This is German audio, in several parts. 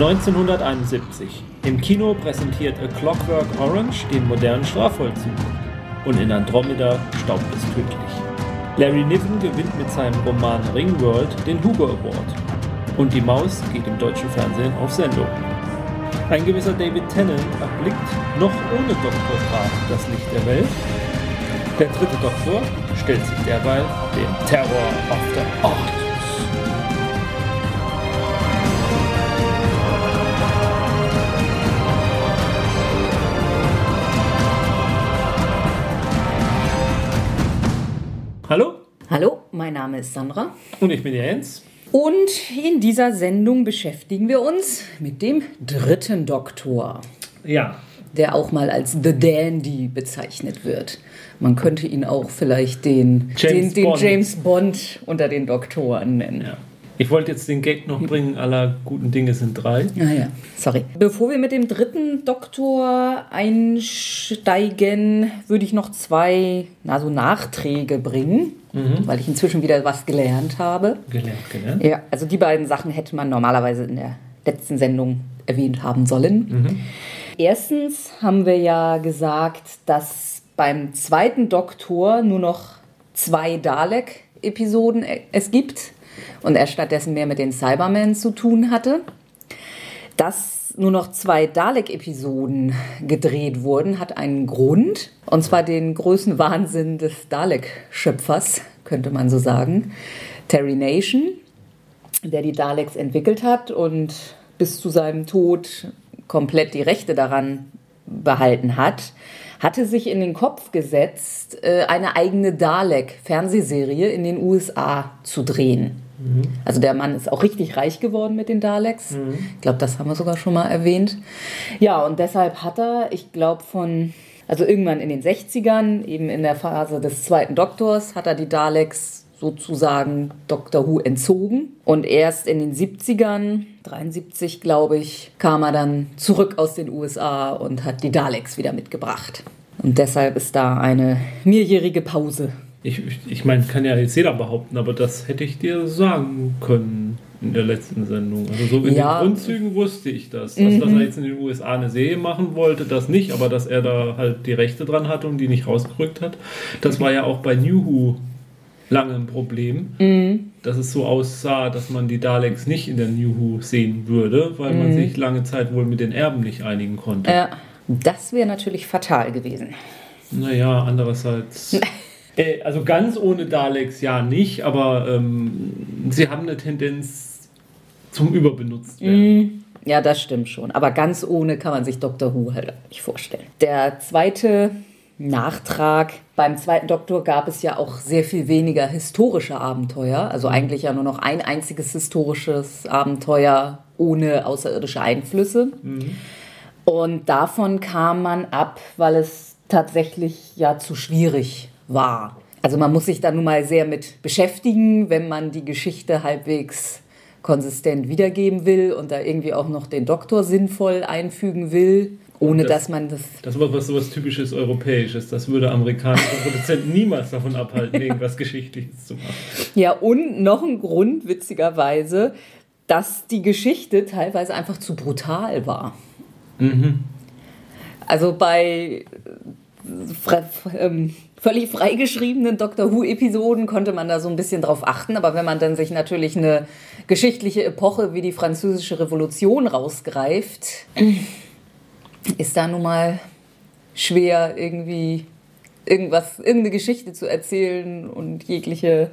1971. Im Kino präsentiert A Clockwork Orange den modernen Strafvollzug. Und in Andromeda staubt es tödlich. Larry Niven gewinnt mit seinem Roman Ringworld den Hugo Award. Und die Maus geht im deutschen Fernsehen auf Sendung. Ein gewisser David Tennant erblickt noch ohne Dr. Graf das Licht der Welt. Der dritte Doktor stellt sich derweil dem Terror auf der Ort. Mein Name ist Sandra. Und ich bin Jens. Und in dieser Sendung beschäftigen wir uns mit dem dritten Doktor. Ja. Der auch mal als The Dandy bezeichnet wird. Man könnte ihn auch vielleicht den James, den, den Bond. James Bond unter den Doktoren nennen. ja. Ich wollte jetzt den Gag noch bringen, aller guten Dinge sind drei. Ah ja, sorry. Bevor wir mit dem dritten Doktor einsteigen, würde ich noch zwei na, so Nachträge bringen, weil ich inzwischen wieder was gelernt habe. Gelernt, gelernt. Ja, also die beiden Sachen hätte man normalerweise in der letzten Sendung erwähnt haben sollen. Erstens haben wir ja gesagt, dass beim zweiten Doktor nur noch zwei Dalek-Episoden es gibt und er stattdessen mehr mit den Cybermen zu tun hatte. Dass nur noch zwei Dalek-Episoden gedreht wurden, hat einen Grund. Und zwar den größten Wahnsinn des Dalek-Schöpfers, könnte man so sagen. Terry Nation, der die Daleks entwickelt hat und bis zu seinem Tod komplett die Rechte daran behalten hat, hatte sich in den Kopf gesetzt, äh, eine eigene Dalek-Fernsehserie in den USA zu drehen. Also der Mann ist auch richtig reich geworden mit den Daleks. Ich glaube, das haben wir sogar schon mal erwähnt. Ja, und deshalb hat er, ich glaube, von, also irgendwann in den 60ern, eben in der Phase des zweiten Doktors, hat er die Daleks sozusagen Doctor Who entzogen. Und erst in den 70ern, 73 glaube ich, kam er dann zurück aus den USA und hat die Daleks wieder mitgebracht. Und deshalb ist da eine mehrjährige Pause. Ich, ich, ich meine, kann ja jetzt jeder behaupten, aber das hätte ich dir sagen können in der letzten Sendung. Also so in Ja. den Grundzügen wusste ich das. Also, dass er jetzt in den USA eine Serie machen wollte, das nicht, aber dass er da halt die Rechte dran hatte und die nicht rausgerückt hat. Das war ja auch bei New Who lange ein Problem, dass es so aussah, dass man die Daleks nicht in der New Who sehen würde, weil man sich lange Zeit wohl mit den Erben nicht einigen konnte. Ja, das wäre natürlich fatal gewesen. Naja, andererseits. äh, also ganz ohne Daleks ja nicht, aber ähm, sie haben eine Tendenz zum Überbenutzt werden. Ja, das stimmt schon. Aber ganz ohne kann man sich Doctor Who halt nicht vorstellen. Der zweite Nachtrag. Beim zweiten Doktor gab es ja auch sehr viel weniger historische Abenteuer. Also eigentlich ja nur noch ein einziges historisches Abenteuer ohne außerirdische Einflüsse. Und davon kam man ab, weil es tatsächlich ja zu schwierig war. Also man muss sich da nun mal sehr mit beschäftigen, wenn man die Geschichte halbwegs konsistent wiedergeben will und da irgendwie auch noch den Doktor sinnvoll einfügen will, ohne Das- dass man das Das war was sowas typisches Europäisches. Das würde amerikanische Produzenten niemals davon abhalten, irgendwas Geschichtliches zu machen. Ja, und noch ein Grund, witzigerweise, dass die Geschichte teilweise einfach zu brutal war. Also bei äh, ähm, völlig freigeschriebenen Doctor Who-Episoden konnte man da so ein bisschen drauf achten, aber wenn man dann sich natürlich eine geschichtliche Epoche wie die Französische Revolution rausgreift, ist da nun mal schwer irgendwie irgendwas, irgendeine Geschichte zu erzählen und jegliche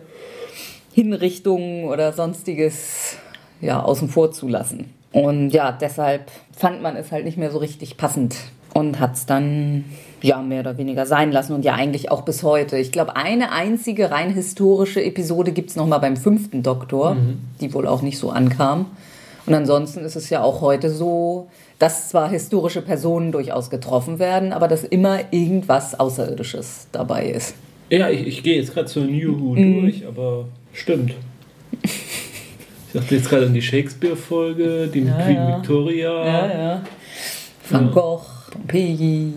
Hinrichtungen oder sonstiges ja, außen vor zu lassen. Und ja, deshalb fand man es halt nicht mehr so richtig passend und hat es dann ja mehr oder weniger sein lassen und ja eigentlich auch bis heute. Ich glaube, eine einzige rein historische Episode gibt es nochmal beim fünften Doktor, die wohl auch nicht so ankam. Und ansonsten ist es ja auch heute so, dass zwar historische Personen durchaus getroffen werden, aber dass immer irgendwas Außerirdisches dabei ist. Ja, ich, ich gehe jetzt gerade zur New Who durch, aber stimmt. Ich dachte jetzt gerade an die Shakespeare-Folge, die mit Queen ja. Victoria. ja. Van Gogh, Pompeji.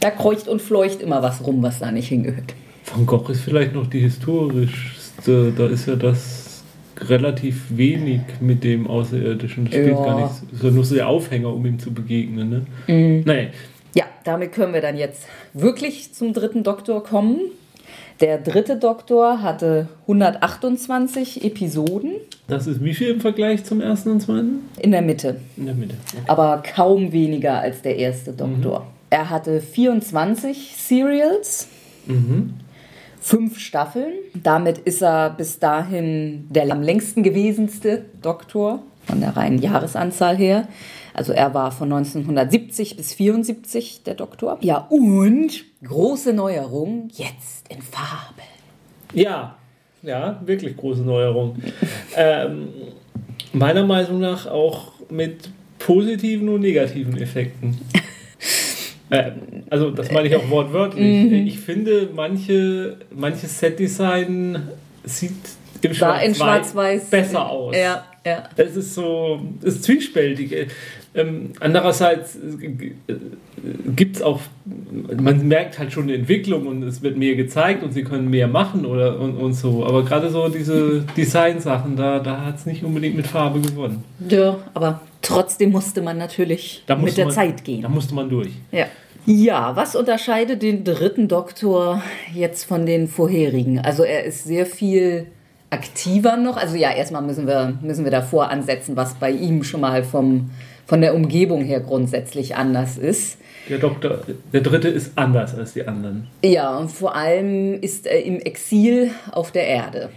Da kreucht und fleucht immer was rum, was da nicht hingehört. Van Gogh ist vielleicht noch die historischste. Da ist ja das relativ wenig mit dem Außerirdischen. Das spielt Ja. gar nichts. Das ist nur so der Aufhänger, um ihm zu begegnen. Ne? Nee. Ja, damit können wir dann jetzt wirklich zum dritten Doktor kommen. Der dritte Doktor hatte 128 Episoden Das ist wie viel im Vergleich zum ersten und zweiten? in der Mitte, In der Mitte. Okay. aber kaum weniger als der erste Doktor. Er hatte 24 Serials, Mhm. fünf Staffeln. Damit ist er bis dahin der am längsten gewesenste Doktor von der reinen Jahresanzahl her. Also er war von 1970 bis 74 der Doktor. Ja, und große Neuerung, jetzt in Farbe. Ja, ja, wirklich große Neuerung. ähm, meiner Meinung nach auch mit positiven und negativen Effekten. äh, also das meine ich auch wortwörtlich. Ich finde, manche, manches Setdesign sieht im Schwarz-Weiß Schwarz-Weiß besser aus. Ja, ja. Es ist so, es ist zwiespältig. Ähm, andererseits gibt es auch, man merkt halt schon eine Entwicklung und es wird mehr gezeigt und sie können mehr machen oder und, und so. Aber gerade so diese Design-Sachen, da, da hat es nicht unbedingt mit Farbe gewonnen. Ja, aber trotzdem musste man natürlich Da mit musste der man, Zeit gehen. Da musste man durch. Ja. Ja, was unterscheidet den dritten Doktor jetzt von den vorherigen? Also er ist sehr viel aktiver noch. Also ja, erstmal müssen wir, müssen wir davor ansetzen, was bei ihm schon mal vom, von der Umgebung her grundsätzlich anders ist. Der Doktor, der dritte ist anders als die anderen. Ja, und vor allem ist er im Exil auf der Erde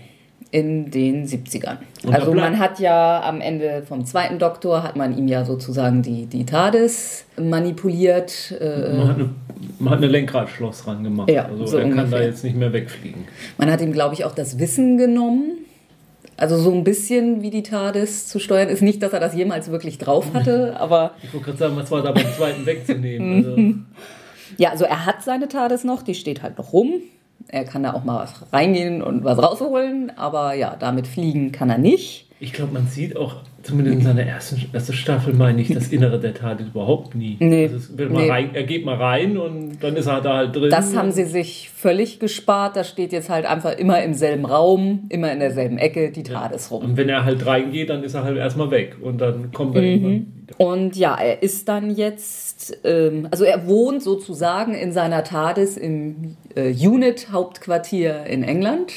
in den 70ern. Und Also man hat ja am Ende vom zweiten Doktor, hat man ihm ja sozusagen die, die TARDIS manipuliert. Äh, Man hat eine, man hat eine Lenkradschloss ran gemacht. Ja, also so er kann da ungefähr. jetzt nicht mehr wegfliegen. Man hat ihm, glaube ich, auch das Wissen genommen. Also so ein bisschen wie die TARDIS zu steuern. Ist nicht, dass er das jemals wirklich drauf hatte, aber Ich wollte gerade sagen, was war da beim zweiten wegzunehmen? Also, ja, also er hat seine TARDIS noch, die steht halt noch rum. Er kann da auch mal was reingehen und was rausholen, aber ja, damit fliegen kann er nicht. Ich glaube, man sieht auch, zumindest in seiner ersten erste Staffel, meine ich, das Innere der Tat überhaupt nie. Nee. Also Nee. rein, er geht mal rein und dann ist er da halt drin. Das haben sie sich völlig gespart. Da steht jetzt halt einfach immer im selben Raum, immer in derselben Ecke die TARDIS rum. Und wenn er halt reingeht, dann ist er halt erstmal weg. Und dann kommt er irgendwann wieder. Und ja, er ist dann jetzt, ähm, also er wohnt sozusagen in seiner TARDIS im äh, Unit-Hauptquartier in England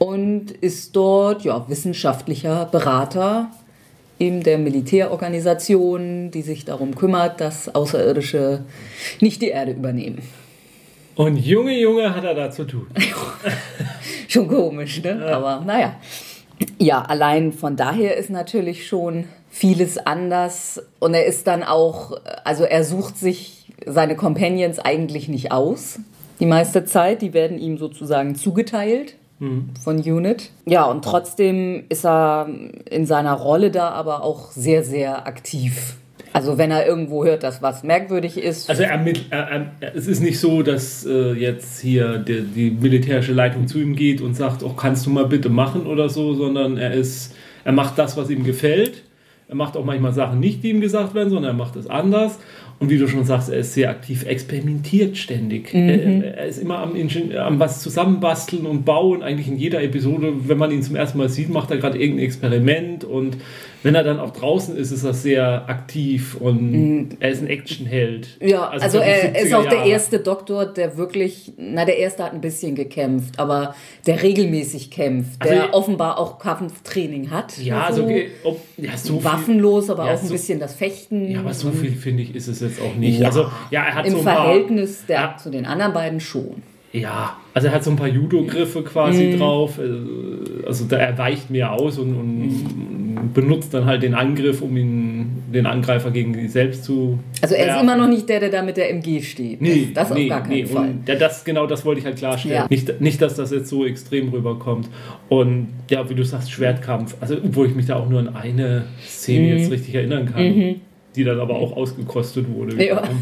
und ist dort ja, wissenschaftlicher Berater in der Militärorganisation, die sich darum kümmert, dass Außerirdische nicht die Erde übernehmen. Und Junge, Junge hat er da zu tun. Schon komisch, ne? Aber naja. Ja, allein von daher ist natürlich schon vieles anders. Und er ist dann auch, also er sucht sich seine Companions eigentlich nicht aus. Die meiste Zeit, die werden ihm sozusagen zugeteilt von Unit. Ja, und trotzdem ist er in seiner Rolle da aber auch sehr, sehr aktiv. Also wenn er irgendwo hört, dass was merkwürdig ist, Also er ermittelt, er, er, es ist nicht so, dass äh, jetzt hier die, die militärische Leitung zu ihm geht und sagt, oh, kannst du mal bitte machen oder so, sondern er ist, er macht das, was ihm gefällt. Er macht auch manchmal Sachen nicht, die ihm gesagt werden, sondern er macht es anders. Und wie du schon sagst, er ist sehr aktiv, experimentiert ständig. Er, er ist immer am, Ingen- am was zusammenbasteln und bauen. Eigentlich in jeder Episode, wenn man ihn zum ersten Mal sieht, macht er gerade irgendein Experiment. Und wenn er dann auch draußen ist, ist er sehr aktiv und er ist ein Actionheld. Ja, also, die er 70er ist auch der erste Doktor, der wirklich, na der erste hat ein bisschen gekämpft, aber der regelmäßig kämpft, der Also- offenbar auch Kampftraining hat. Ja, Also so, ge- ob, ja, so viel, waffenlos, aber Ja, auch ein so- bisschen das Fechten. Ja, aber so viel finde ich ist es jetzt auch nicht. Ja, also ja, er hat Im so ein paar, Verhältnis der, Ja. zu den anderen beiden schon. Ja, also er hat so ein paar Judo-Griffe quasi Mhm. drauf. äh, Also da er weicht mehr aus und, und Mhm. Benutzt dann halt den Angriff, um ihn, den Angreifer gegen sich selbst zu. Also er ist werfen. immer noch nicht der, der da mit der MG steht. Nee, das, das nee, auf gar keinen nee. Fall. Und ja, das, genau das wollte ich halt klarstellen. Ja. Nicht, nicht, dass das jetzt so extrem rüberkommt. Und ja, wie du sagst, Schwertkampf. Also, obwohl ich mich da auch nur an eine Szene Mhm. jetzt richtig erinnern kann, die dann aber auch ausgekostet wurde. Ja.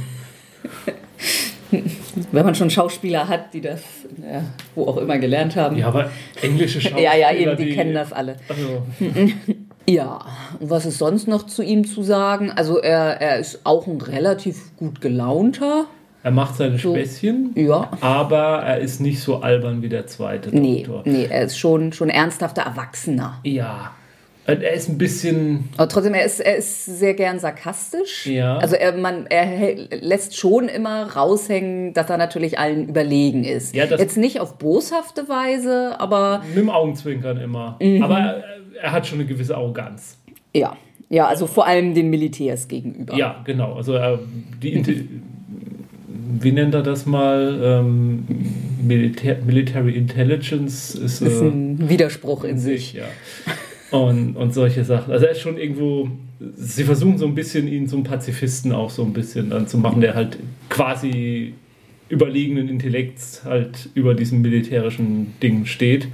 Wenn man schon Schauspieler hat, die das ja, wo auch immer gelernt haben. Ja, aber englische Schauspieler. ja, ja, eben, die, kennen das alle. Also, Ja, und was ist sonst noch zu ihm zu sagen? Also er, er ist auch ein relativ gut gelaunter. Er macht seine So. Späßchen, Ja. aber er ist nicht so albern wie der zweite Nee, Doktor. nee, er ist schon, schon ernsthafter Erwachsener. Ja. Er ist ein bisschen. Aber trotzdem, er ist, er ist sehr gern sarkastisch. Ja. Also er, man, er lässt schon immer raushängen, dass er natürlich allen überlegen ist. Ja, das- Jetzt nicht auf boshafte Weise, aber Mit dem Augenzwinkern immer. Mhm. Aber er, hat schon eine gewisse Arroganz. ja. Ja, also vor allem den Militärs gegenüber. Ja, genau. Also er, die wie nennt er das mal? Ähm, Militär, Military Intelligence ist, Das ist äh, ein Widerspruch in sich. ja. Und, und solche Sachen. Also er ist schon irgendwo. Sie versuchen so ein bisschen ihn zum Pazifisten auch so ein bisschen dann zu machen, der halt quasi überlegenen Intellekts halt über diesem militärischen Ding steht.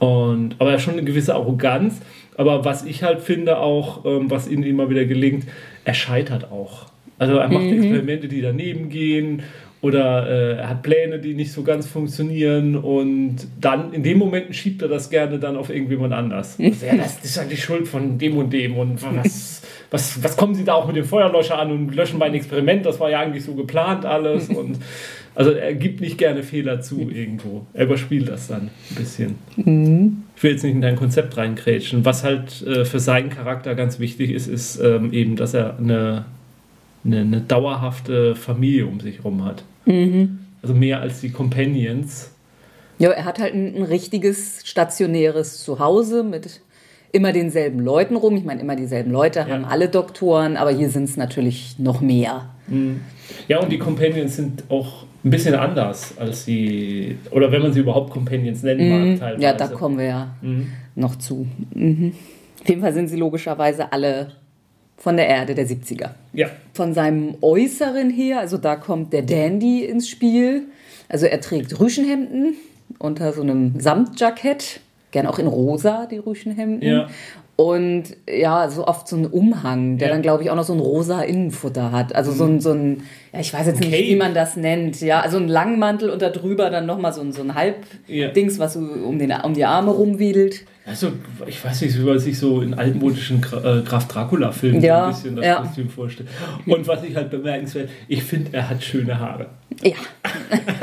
Und, aber er hat schon eine gewisse Arroganz. Aber was ich halt finde auch, ähm, was ihm immer wieder gelingt, er scheitert auch. Also er macht Experimente, die daneben gehen oder äh, er hat Pläne, die nicht so ganz funktionieren und dann in dem Moment schiebt er das gerne dann auf irgendjemand anders. Also, ja, das, ist ja die Schuld von dem und dem und was, was, was kommen Sie da auch mit dem Feuerlöscher an und löschen mein Experiment, das war ja eigentlich so geplant alles und also er gibt nicht gerne Fehler zu irgendwo. Er überspielt das dann ein bisschen. Ich will jetzt nicht in dein Konzept reingrätschen. Was halt äh, für seinen Charakter ganz wichtig ist, ist ähm, eben, dass er eine, eine, eine dauerhafte Familie um sich herum hat. Also mehr als die Companions. Ja, er hat halt ein, ein richtiges stationäres Zuhause mit immer denselben Leuten rum. Ich meine, immer dieselben Leute haben alle Doktoren, aber hier sind es natürlich noch mehr. Ja, und die Companions sind auch ein bisschen anders als die, oder wenn man sie überhaupt Companions nennen mag, teilweise. Mhm. Ja, da kommen wir ja noch zu. Mhm. Auf jeden Fall sind sie logischerweise alle von der Erde der 70er. Ja, Von seinem Äußeren her, also da kommt der Dandy ins Spiel. Also er trägt Rüschenhemden unter so einem Samtjackett, gern auch in rosa, die Rüschenhemden. Ja. Und ja, so oft so ein Umhang, der Ja. dann, glaube ich, auch noch so ein rosa Innenfutter hat. Also so ein, so ein ja, ich weiß jetzt nicht, wie man das nennt. Ja, also ein Langmantel und da drüber dann nochmal so ein, so ein Ja. Halbdings, was so um, den, um die Arme rumwiedelt. Also ich weiß nicht, wie man sich so in altmodischen äh, Graf Dracula-Filmen Ja, so ein bisschen das ja. Kostüm vorstellt. Und was ich halt bemerkenswert, ich finde, er hat schöne Haare. Ja,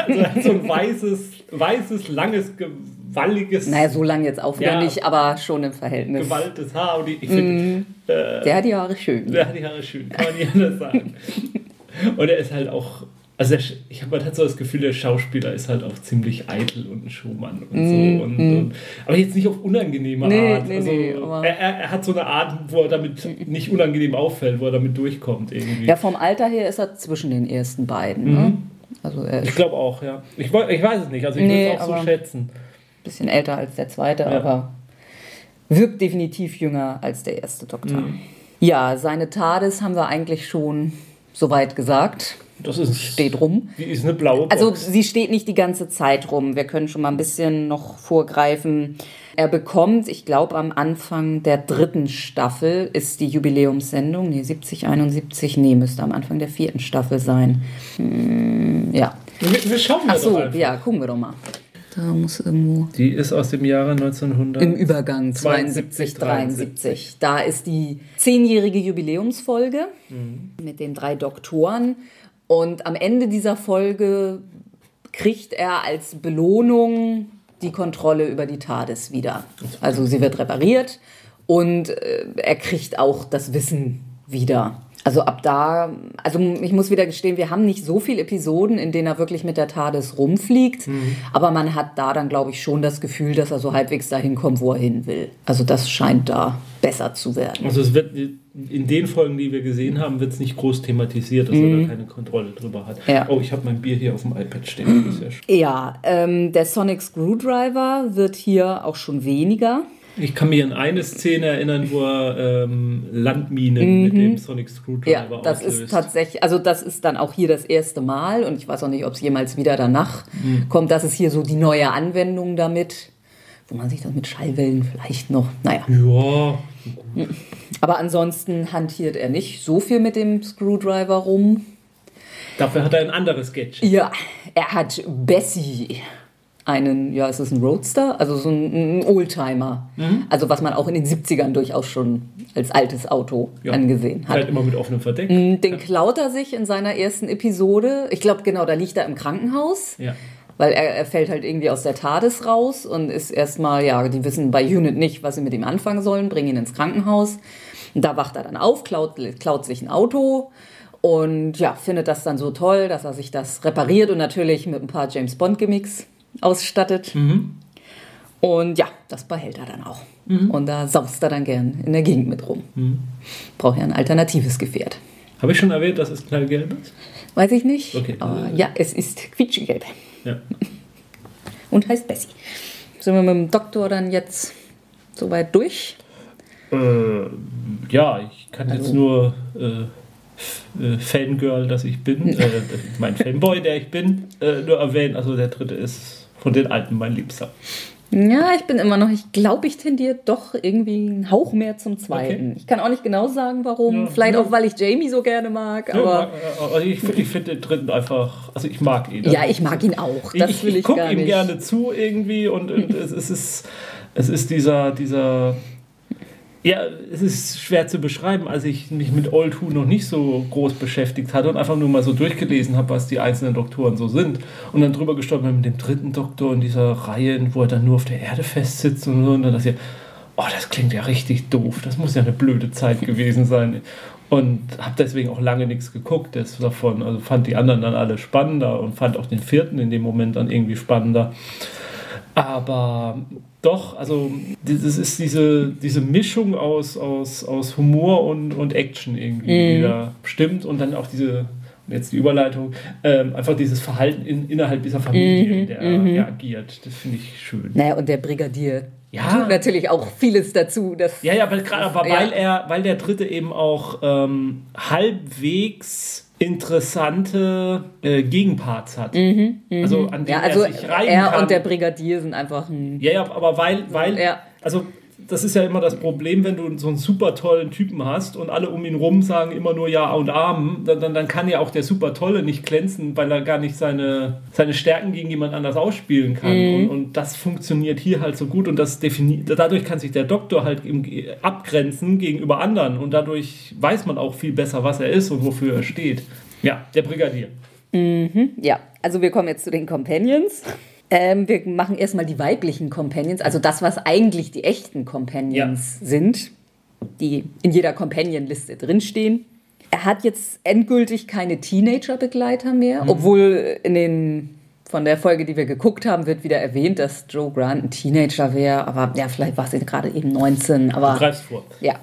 Also er hat so ein weißes, weißes, langes, gewaltiges, naja, so lang jetzt auch wieder Ja. nicht, aber schon im Verhältnis. gewaltes Haar. Und ich, ich finde, Der hat die Haare schön. der hat die Haare schön, kann man nicht anders sagen. Und er ist halt auch, also der, ich habe halt so das Gefühl, der Schauspieler ist halt auch ziemlich eitel und ein Showmann und so. Und, und, aber jetzt nicht auf unangenehme Nee, Art. nee, also, nee, er, er, hat so eine Art, wo er damit nicht unangenehm auffällt, wo er damit durchkommt irgendwie. Ja, vom Alter her ist er zwischen den ersten beiden. Ne? Mhm. Also er ist Ich glaube auch, ja. Ich, ich weiß es nicht, also ich Nee, würde es auch so schätzen. ein bisschen älter als der zweite, Ja. aber wirkt definitiv jünger als der erste Doktor. Mhm. Ja, seine TARDIS haben wir eigentlich schon soweit gesagt. Das ist, Steht rum. Die ist eine blaue Box. Also sie steht nicht die ganze Zeit rum. Wir können schon mal ein bisschen noch vorgreifen. Er bekommt, ich glaube am Anfang der dritten Staffel ist die Jubiläumssendung, nee 70, 71, nee, müsste am Anfang der vierten Staffel sein. Hm, ja. wir, wir schauen Ach das so, ja, gucken wir doch mal. Da muss irgendwo Die ist aus dem Jahre 1900. im Übergang 72, 72, 73. Da ist die zehnjährige Jubiläumsfolge mit den drei Doktoren. Und am Ende dieser Folge kriegt er als Belohnung die Kontrolle über die TARDIS wieder. Also sie wird repariert und äh, er kriegt auch das Wissen wieder. Also ab da, also ich muss wieder gestehen, wir haben nicht so viele Episoden, in denen er wirklich mit der TARDIS rumfliegt, aber man hat da dann, glaube ich, schon das Gefühl, dass er so halbwegs dahin kommt, wo er hin will. Also das scheint da besser zu werden. Also es wird in den Folgen, die wir gesehen haben, wird es nicht groß thematisiert, dass er da keine Kontrolle drüber hat. Mhm. Ja. Oh, ich habe mein Bier hier auf dem iPad stehen. Ja. Ja, ähm, der Sonic Screwdriver wird hier auch schon weniger. Ich kann mich an eine Szene erinnern, wo er ähm, Landminen mit dem Sonic Screwdriver Mhm. Ja, das auslöst. ist tatsächlich, also das ist dann auch hier das erste Mal und ich weiß auch nicht, ob es jemals wieder danach kommt. Das ist hier so die neue Anwendung damit, wo man sich das mit Schallwellen vielleicht noch, naja. Ja, Aber ansonsten hantiert er nicht so viel mit dem Screwdriver rum. dafür hat er ein anderes Gadget. Ja, er hat Bessie, einen, ja, es ist ein Roadster, also so ein, ein Oldtimer. Mhm. Also was man auch in den 70ern durchaus schon als altes Auto Ja. angesehen hat. Halt immer mit offenem Verdeck. Mm, Den klaut er sich in seiner ersten Episode. Ich glaube, genau, da liegt er im Krankenhaus. Ja. Weil er, er fällt halt irgendwie aus der TARDIS raus und ist erstmal, ja, die wissen bei Unit nicht, was sie mit ihm anfangen sollen, bringen ihn ins Krankenhaus. Und da wacht er dann auf, klaut, klaut sich ein Auto und ja, findet das dann so toll, dass er sich das repariert und natürlich mit ein paar James Bond Gimmicks ausstattet. Und ja, das behält er dann auch. Und da saust er dann gern in der Gegend mit rum. Braucht ja ein alternatives Gefährt. Habe ich schon erwähnt, dass es knallgelb ist? Weiß ich nicht. Okay. Aber ja, es ist quietschegelb. Ja. Und heißt Bessie. Sind wir mit dem Doktor dann jetzt soweit durch? Äh, ja, ich kann Also jetzt nur äh, äh, Fangirl, dass ich bin, äh, mein Fanboy, der ich bin, äh, nur erwähnen. Also der dritte ist von den Alten mein Liebster. Ja, ich bin immer noch, ich glaube, ich tendiere doch irgendwie einen Hauch mehr zum zweiten. Okay. Ich kann auch nicht genau sagen, warum. Ja, Vielleicht ja. auch, weil ich Jamie so gerne mag. Ja, Aber also ich finde ich find den dritten einfach, also ich mag ihn. ja, ich mag ihn auch. Das ich, will ich, ich gucke ihm nicht. gerne zu irgendwie und, und es, es ist es ist dieser dieser ja, es ist schwer zu beschreiben, als ich mich mit Old Who noch nicht so groß beschäftigt hatte und einfach nur mal so durchgelesen habe, was die einzelnen Doktoren so sind. Und dann drüber gestolpert mit dem dritten Doktor in dieser Reihe, wo er dann nur auf der Erde festsitzt und so. Und dann dachte ich, oh, das klingt ja richtig doof. Das muss ja eine blöde Zeit gewesen sein. Und habe deswegen auch lange nichts geguckt das davon. Also fand die anderen dann alle spannender und fand auch den vierten in dem Moment dann irgendwie spannender. Aber doch, also das ist diese, diese Mischung aus, aus, aus Humor und, und Action irgendwie, die da stimmt. Und dann auch diese, jetzt die Überleitung, ähm, einfach dieses Verhalten in, innerhalb dieser Familie, in der er agiert. Das finde ich schön. Naja, und der Brigadier Ja. tut natürlich auch vieles dazu. Dass Ja, ja, aber gerade aber Ja. weil er, weil der dritte eben auch ähm, halbwegs interessante äh, Gegenparts hat. Also an denen ja, also er sich reiben er kann. und der Brigadier sind einfach ein. Ja, ja, aber weil, weil, Ja. also das ist ja immer das Problem, wenn du so einen super tollen Typen hast und alle um ihn rum sagen immer nur Ja und Amen, dann, dann, dann kann ja auch der super Tolle nicht glänzen, weil er gar nicht seine, seine Stärken gegen jemand anders ausspielen kann. Und, und das funktioniert hier halt so gut und das definiert, dadurch kann sich der Doktor halt im, abgrenzen gegenüber anderen und dadurch weiß man auch viel besser, was er ist und wofür er steht. Ja, der Brigadier. Ja, also wir kommen jetzt zu den Companions. Ähm, wir machen erstmal die weiblichen Companions, also das, was eigentlich die echten Companions sind, die in jeder Companion-Liste drinstehen. Er hat jetzt endgültig keine Teenager-Begleiter mehr, obwohl in den von der Folge, die wir geguckt haben, wird wieder erwähnt, dass Joe Grant ein Teenager wäre, aber ja, vielleicht war sie gerade eben 19, aber Du greifst vor. ja.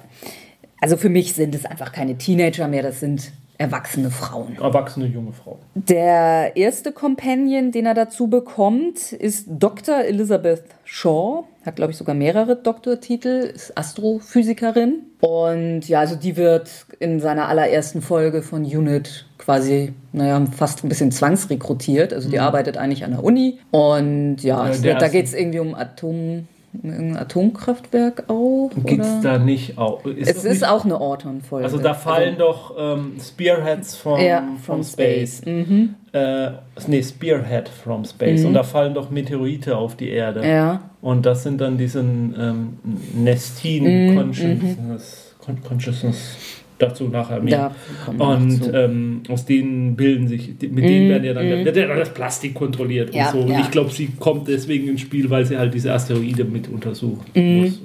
Also für mich sind es einfach keine Teenager mehr, das sind erwachsene Frauen. Erwachsene junge Frau. Der erste Companion, den er dazu bekommt, ist Dr. Elizabeth Shaw. Hat, glaube ich, sogar mehrere Doktortitel, ist Astrophysikerin. Und ja, also die wird in seiner allerersten Folge von Unit quasi, naja, fast ein bisschen zwangsrekrutiert. Also die arbeitet eigentlich an der Uni. Und ja, Ja, wird, da geht es irgendwie um Atom, irgendein Atomkraftwerk auch. Gibt es da nicht auch? Ist Es ist nicht, auch eine Orton-Folge. Also da fallen doch ähm, Spearheads from, ja, from from Space. Space. Mhm. Äh, nee, Spearhead from Space. Und da fallen doch Meteorite auf die Erde. Ja. Und das sind dann diesen ähm, Nestin Mhm, Consciousness, Con Consciousness. Dazu nachher mehr. Da Und ähm, aus denen bilden sich, mit denen werden ja dann, ja dann das Plastik kontrolliert Mhm, Ja, und so. Und ja. ich glaube, sie kommt deswegen ins Spiel, weil sie halt diese Asteroide mit untersuchen Mhm. muss.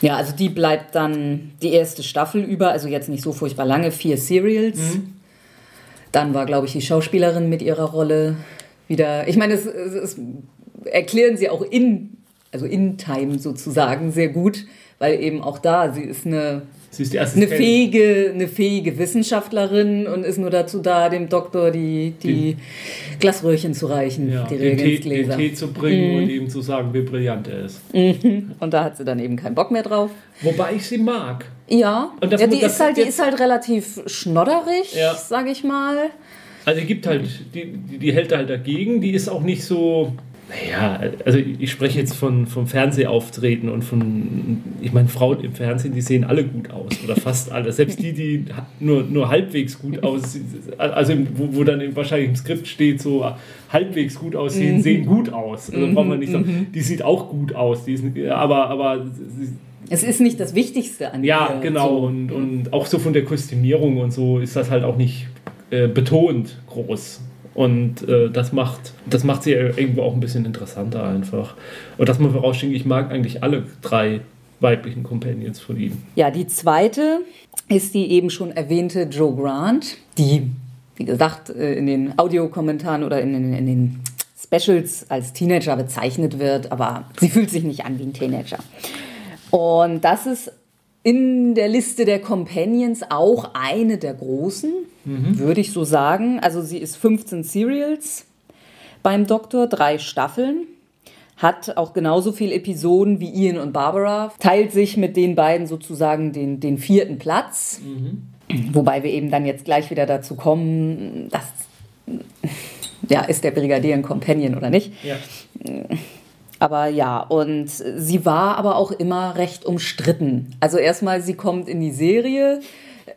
Ja, also die bleibt dann die erste Staffel über, also jetzt nicht so furchtbar lange, vier Serials. Mhm. Dann war, glaube ich, die Schauspielerin mit ihrer Rolle wieder. Ich meine, es, es, es erklären sie auch in, also in Time sozusagen sehr gut, weil eben auch da, sie ist eine, Sie ist die eine Assistentin. fähige, eine fähige Wissenschaftlerin und ist nur dazu da, dem Doktor die, die Glasröhrchen zu reichen, ja, die den, Tee, den Reagenzgläser. Tee zu bringen Mhm. und ihm zu sagen, wie brillant er ist. Und da hat sie dann eben keinen Bock mehr drauf. Wobei ich sie mag. Ja, Und das ja die, das ist halt, die ist halt relativ schnodderig, Ja. sag ich mal. Also die gibt halt, die, die hält halt dagegen, die ist auch nicht so, Naja, also ich spreche jetzt von, vom Fernsehauftreten und von, ich meine, Frauen im Fernsehen, die sehen alle gut aus oder fast alle. Selbst die, die nur, nur halbwegs gut aussehen, also wo, wo dann wahrscheinlich im Skript steht, so halbwegs gut aussehen, mhm. sehen gut aus. Also braucht man nicht sagen, mhm. die sieht auch gut aus, die ist, aber, aber es ist nicht das Wichtigste an Ja, ihr, genau. So. Und, und auch so von der Kostümierung und so ist das halt auch nicht äh, betont groß. Und äh, das, macht, das macht sie irgendwo auch ein bisschen interessanter einfach. Und das muss vorausschicken, ich mag eigentlich alle drei weiblichen Companions von ihm. Ja, die zweite ist die eben schon erwähnte Joe Grant, die, wie gesagt, äh, in den Audiokommentaren oder in, in, in den Specials als Teenager bezeichnet wird, aber sie fühlt sich nicht an wie ein Teenager. Und das ist in der Liste der Companions auch eine der großen, mhm. würde ich so sagen. Also sie ist 15 Serials beim Doktor, drei Staffeln, hat auch genauso viele Episoden wie Ian und Barbara, teilt sich mit den beiden sozusagen den, den vierten Platz. Mhm. Wobei wir eben dann jetzt gleich wieder dazu kommen, dass ja, ist der Brigadier ein Companion oder nicht? Ja. Aber ja, und sie war aber auch immer recht umstritten. Also erstmal, sie kommt in die Serie,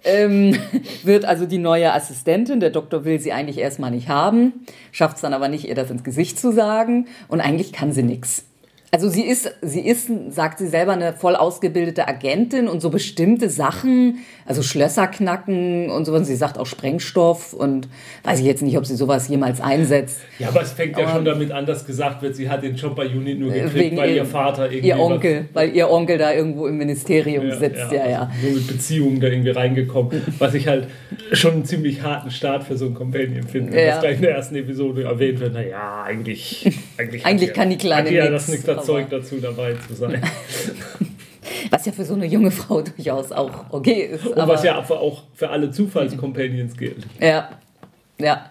ähm, wird also die neue Assistentin. Der Doktor will sie eigentlich erstmal nicht haben, schafft es dann aber nicht, ihr das ins Gesicht zu sagen. Und eigentlich kann sie nichts. Also sie ist, sie ist, sagt sie selber, eine voll ausgebildete Agentin und so bestimmte Sachen, also Schlösser knacken und so. Und sie sagt auch Sprengstoff und weiß ich jetzt nicht, ob sie sowas jemals einsetzt. Ja, aber es fängt ja aber, schon damit an, dass gesagt wird, sie hat den Job bei Unit nur gekriegt, weil ihr, Vater irgendwie. Ihr Onkel, weil ihr Onkel da irgendwo im Ministerium ja, sitzt, ja, ja. ja. Also nur mit Beziehungen da irgendwie reingekommen, was ich halt schon einen ziemlich harten Start für so ein Companion finde. Ja. Das gleich in der ersten Episode erwähnt wird, naja, eigentlich. Eigentlich, eigentlich kann die Kleine ja das nichts Zeug dazu, dabei zu sein. Was ja für so eine junge Frau durchaus auch okay ist. Und was ja auch für alle Zufallscompanions gilt. Ja, ja.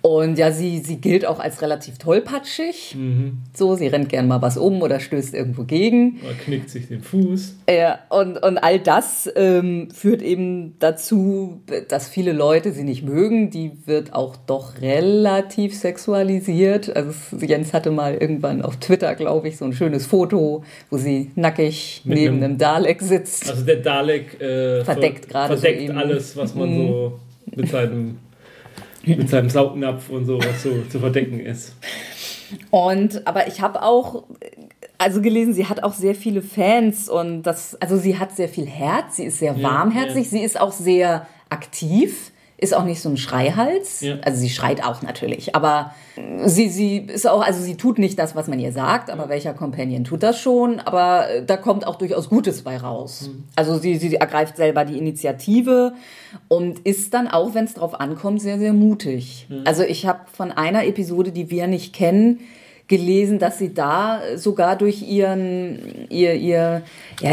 Und ja, sie, sie gilt auch als relativ tollpatschig. Mhm. So, sie rennt gern mal was um oder stößt irgendwo gegen. Oder knickt sich den Fuß. Ja, und, und all das ähm, führt eben dazu, dass viele Leute sie nicht mögen. Die wird auch doch relativ sexualisiert. Also Jens hatte mal irgendwann auf Twitter, glaube ich, so ein schönes Foto, wo sie nackig Mit neben einem, einem, Dalek sitzt. Also der Dalek äh, verdeckt gerade verdeckt so alles, was man mhm. so mit seinem mit seinem Saugnapf und so, was so zu verdecken ist. Und, aber ich habe auch, also gelesen, sie hat auch sehr viele Fans und das, also sie hat sehr viel Herz, sie ist sehr warmherzig, ja. sie ist auch sehr aktiv ist auch nicht so ein Schreihals. Ja. Also sie schreit auch natürlich, aber sie, sie ist auch, also sie tut nicht das, was man ihr sagt, aber welcher Companion tut das schon? Aber da kommt auch durchaus Gutes bei raus. Mhm. Also sie, sie ergreift selber die Initiative und ist dann auch, wenn es drauf ankommt, sehr, sehr mutig. Mhm. Also ich habe von einer Episode, die wir nicht kennen, gelesen, dass sie da sogar durch ihren, ihr, ihr, ja,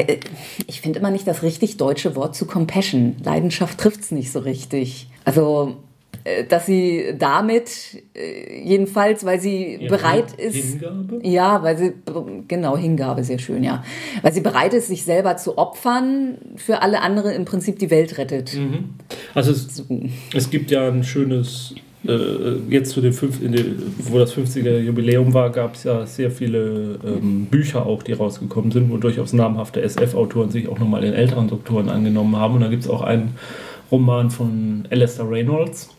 ich finde immer nicht das richtig deutsche Wort zu Compassion. Leidenschaft trifft es nicht so richtig. Also, äh, dass sie damit, äh, jedenfalls, weil sie ja, bereit ist. Hingabe? Ja, weil sie, genau, Hingabe, sehr schön, ja. Weil sie bereit ist, sich selber zu opfern, für alle anderen im Prinzip die Welt rettet. Mhm. Also, es, so. es gibt ja ein schönes äh, jetzt zu den fünf, den, wo das 50er Jubiläum war, gab es ja sehr viele ähm, Bücher auch, die rausgekommen sind, wo durchaus namhafte SF-Autoren sich auch nochmal den älteren Doktoren angenommen haben. Und da gibt es auch einen Roman von Alistair Reynolds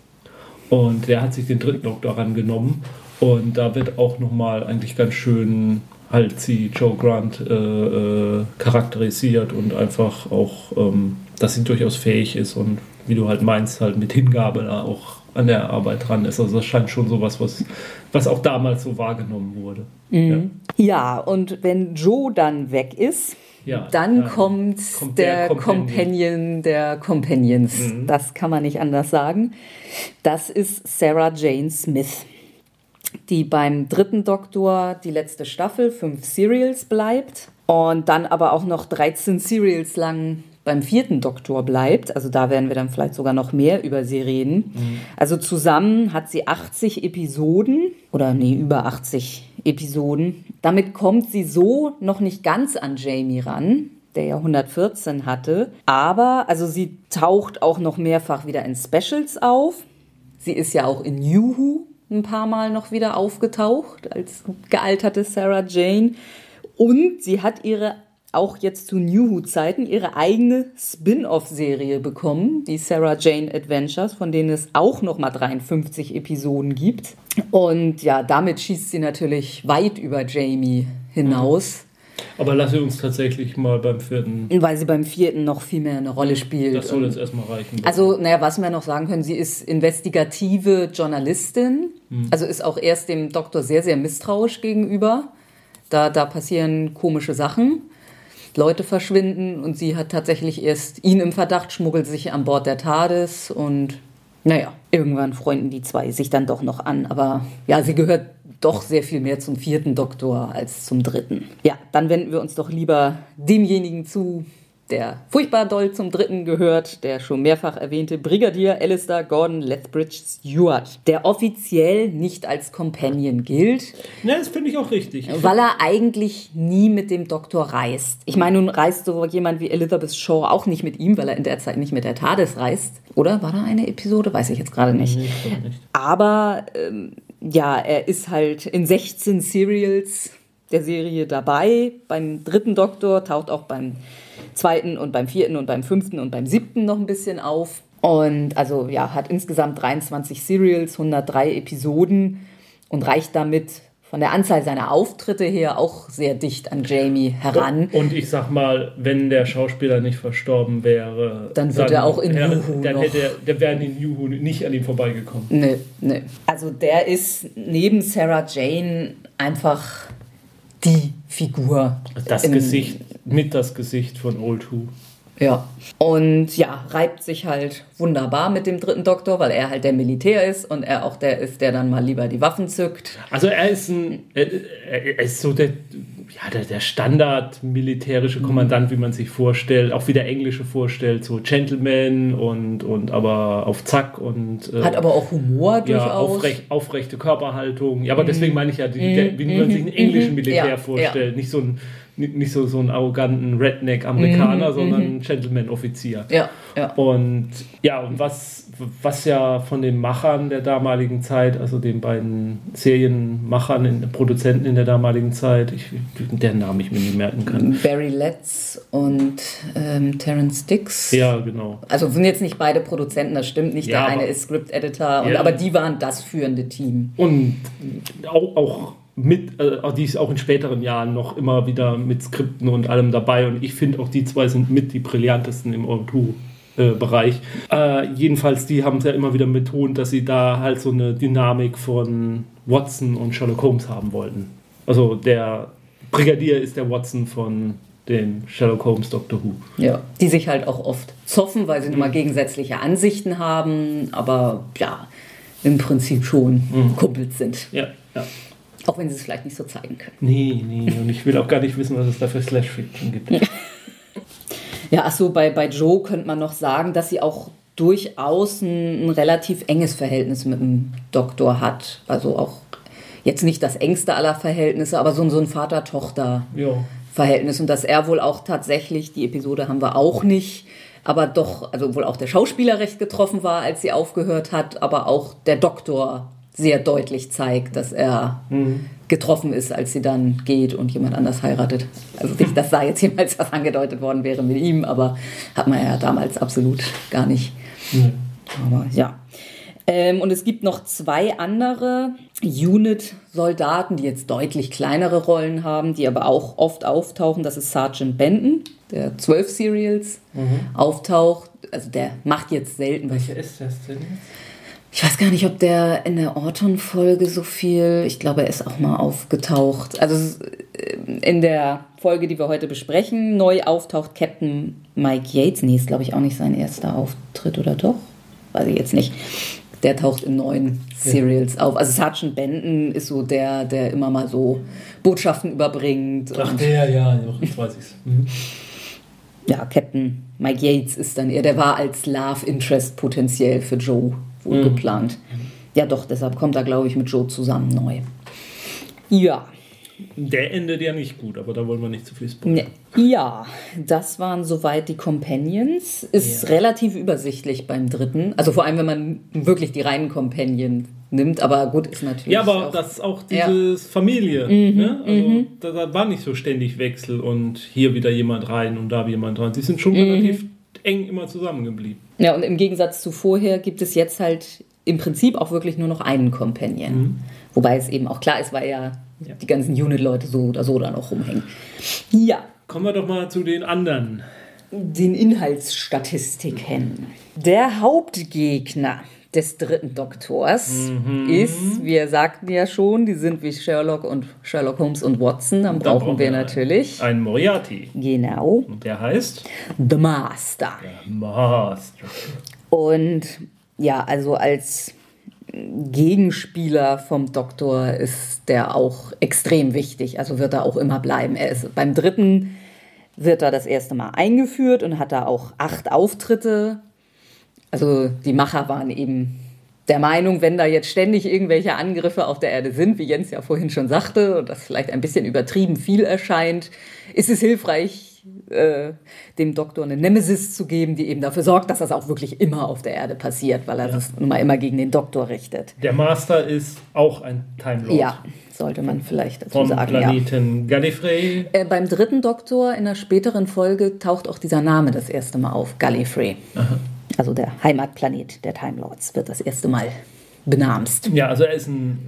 und der hat sich den dritten Doktor rangenommen. Und da wird auch nochmal eigentlich ganz schön halt sie Joe Grant äh, äh, charakterisiert und einfach auch, ähm, dass sie durchaus fähig ist und wie du halt meinst, halt mit Hingabe auch an der Arbeit dran ist. Also das scheint schon sowas, was, was auch damals so wahrgenommen wurde. Mhm. Ja. ja. und wenn Joe dann weg ist, ja, dann ja. Kommt, kommt, der, der Companion. Companion. der Companions. Mhm. Das kann man nicht anders sagen. Das ist Sarah Jane Smith, die beim dritten Doktor die letzte Staffel, fünf Serials bleibt und dann aber auch noch 13 Serials lang beim vierten Doktor bleibt, also da werden wir dann vielleicht sogar noch mehr über sie reden. Mhm. Also zusammen hat sie 80 Episoden oder nee, über 80 Episoden. Damit kommt sie so noch nicht ganz an Jamie ran, der ja 114 hatte, aber also sie taucht auch noch mehrfach wieder in Specials auf. Sie ist ja auch in Juhu ein paar Mal noch wieder aufgetaucht als gealterte Sarah Jane. Und sie hat ihre auch jetzt zu New Who-Zeiten ihre eigene Spin-off-Serie bekommen, die Sarah Jane Adventures, von denen es auch noch mal 53 Episoden gibt. Und ja, damit schießt sie natürlich weit über Jamie hinaus. Aber lasse uns tatsächlich mal beim vierten. Weil sie beim vierten noch viel mehr eine Rolle spielt. Das soll jetzt erstmal reichen. Also, naja, was wir noch sagen können, sie ist investigative Journalistin. Hm. Also ist auch erst dem Doktor sehr, sehr misstrauisch gegenüber. Da, da passieren komische Sachen. Leute verschwinden und sie hat tatsächlich erst ihn im Verdacht, schmuggelt sich an Bord der TARDIS und naja, irgendwann freunden die zwei sich dann doch noch an. Aber ja, sie gehört doch sehr viel mehr zum vierten Doktor als zum dritten. Ja, dann wenden wir uns doch lieber demjenigen zu, der furchtbar doll zum dritten gehört, der schon mehrfach erwähnte Brigadier Alistair Gordon Lethbridge Stewart, der offiziell nicht als Companion gilt. Ne, das finde ich auch richtig. Weil er eigentlich nie mit dem Doktor reist. Ich meine, nun reist so jemand wie Elizabeth Shaw auch nicht mit ihm, weil er in der Zeit nicht mit der TARDIS reist. Oder war da eine Episode? Weiß ich jetzt gerade nicht. Nee, nicht. Aber ähm, ja, er ist halt in 16 Serials der Serie dabei. Beim dritten Doktor taucht auch beim zweiten und beim vierten und beim fünften und beim siebten noch ein bisschen auf. Und also ja, hat insgesamt 23 Serials, 103 Episoden und reicht damit von der Anzahl seiner Auftritte her auch sehr dicht an Jamie heran. Und ich sag mal, wenn der Schauspieler nicht verstorben wäre, dann wird er auch in Juhu Dann hätte er, der wäre in Juhu nicht an ihm vorbeigekommen. Nee, nee. Also der ist neben Sarah Jane einfach die Figur. Das Gesicht, mit das Gesicht von Old Who. Ja. Und ja, reibt sich halt wunderbar mit dem dritten Doktor, weil er halt der Militär ist und er auch der ist, der dann mal lieber die Waffen zückt. Also er ist ein, er ist so der, ja, der, der Standard militärische Kommandant, wie man sich vorstellt, auch wie der englische vorstellt, so Gentleman und, und aber auf Zack und. Äh, Hat aber auch Humor durchaus. Ja, aufrecht, aufrechte Körperhaltung. Ja, aber mhm. deswegen meine ich ja, die, der, wie man sich einen englischen mhm. Militär ja, vorstellt, ja. nicht so ein nicht so, so einen arroganten Redneck-Amerikaner, mhm, sondern mhm. Gentleman-Offizier. Ja, ja. Und ja, und was, was ja von den Machern der damaligen Zeit, also den beiden Serienmachern, Produzenten in der damaligen Zeit, ich, deren Namen ich mir nicht merken kann. Barry Letts und ähm, Terence Dix. Ja, genau. Also sind jetzt nicht beide Produzenten, das stimmt nicht. Ja, der eine ist Script-Editor, ja. aber die waren das führende Team. Und auch, auch mit, äh, die ist auch in späteren Jahren noch immer wieder mit Skripten und allem dabei. Und ich finde auch die zwei sind mit die brillantesten im O2-Bereich. Äh, jedenfalls, die haben es ja immer wieder betont, dass sie da halt so eine Dynamik von Watson und Sherlock Holmes haben wollten. Also der Brigadier ist der Watson von dem Sherlock Holmes Doctor Who. Ja, die sich halt auch oft zoffen, weil sie mhm. immer gegensätzliche Ansichten haben, aber ja, im Prinzip schon mhm. Kumpels sind. Ja, ja. Auch wenn sie es vielleicht nicht so zeigen können. Nee, nee, und ich will auch gar nicht wissen, was es da für Slash-Fiction gibt. ja, achso, bei, bei Joe könnte man noch sagen, dass sie auch durchaus ein, ein relativ enges Verhältnis mit dem Doktor hat. Also auch jetzt nicht das engste aller Verhältnisse, aber so, so ein Vater-Tochter-Verhältnis. Und dass er wohl auch tatsächlich, die Episode haben wir auch nicht, aber doch, also wohl auch der Schauspieler recht getroffen war, als sie aufgehört hat, aber auch der Doktor sehr deutlich zeigt, dass er mhm. getroffen ist, als sie dann geht und jemand anders heiratet. Also nicht, dass da jetzt jemals was angedeutet worden wäre mit ihm, aber hat man ja damals absolut gar nicht. Mhm. Aber ja. Ähm, und es gibt noch zwei andere Unit-Soldaten, die jetzt deutlich kleinere Rollen haben, die aber auch oft auftauchen. Das ist Sergeant Benton, der 12 Serials mhm. auftaucht. Also der macht jetzt selten. Welcher ist das denn jetzt? Ich weiß gar nicht, ob der in der Orton-Folge so viel, ich glaube, er ist auch mal aufgetaucht. Also äh, in der Folge, die wir heute besprechen, neu auftaucht Captain Mike Yates. Nee, ist glaube ich auch nicht sein erster Auftritt, oder doch? Weiß ich jetzt nicht. Der taucht in neuen Serials ja. auf. Also Sergeant Benton ist so der, der immer mal so Botschaften überbringt. Ach, der, ja, jetzt weiß ich's. Mhm. Ja, Captain Mike Yates ist dann eher, der war als Love Interest potenziell für Joe wohl mhm. geplant. Ja, doch, deshalb kommt er, glaube ich, mit Joe zusammen neu. Ja. Der endet ja nicht gut, aber da wollen wir nicht zu viel spoilern. Ja, das waren soweit die Companions. Ist ja. relativ übersichtlich beim dritten. Also vor allem, wenn man wirklich die reinen Companions nimmt. Aber gut, ist natürlich. Ja, aber auch, das ist auch dieses ja. Familie. Mhm, ne? Also mhm. da, da, war nicht so ständig Wechsel und hier wieder jemand rein und da jemand rein. Sie sind schon mhm. relativ eng immer zusammengeblieben. Ja, und im Gegensatz zu vorher gibt es jetzt halt im Prinzip auch wirklich nur noch einen Companion. Mhm. Wobei es eben auch klar ist, weil ja, ja. die ganzen Unit-Leute so oder so da noch rumhängen. Ja. Kommen wir doch mal zu den anderen. Den Inhaltsstatistiken. Der Hauptgegner des dritten Doktors mhm. ist, wir sagten ja schon, die sind wie Sherlock und Sherlock Holmes und Watson. Dann, Dann brauchen wir natürlich einen Moriarty. Genau. Und der heißt The Master. Der Master. Und ja, also als Gegenspieler vom Doktor ist der auch extrem wichtig. Also wird er auch immer bleiben. Er ist beim dritten wird er das erste Mal eingeführt und hat da auch acht Auftritte also die Macher waren eben der Meinung, wenn da jetzt ständig irgendwelche Angriffe auf der Erde sind, wie Jens ja vorhin schon sagte, und das vielleicht ein bisschen übertrieben viel erscheint, ist es hilfreich, äh, dem Doktor eine Nemesis zu geben, die eben dafür sorgt, dass das auch wirklich immer auf der Erde passiert, weil er ja. das nun mal immer gegen den Doktor richtet. Der Master ist auch ein Time Lord. Ja, sollte man vielleicht dazu Vom sagen. Planeten ja. Gallifrey. Äh, beim dritten Doktor in der späteren Folge taucht auch dieser Name das erste Mal auf, Gallifrey. Aha also der Heimatplanet der Time Lords, wird das erste Mal benamst. Ja, also er ist ein,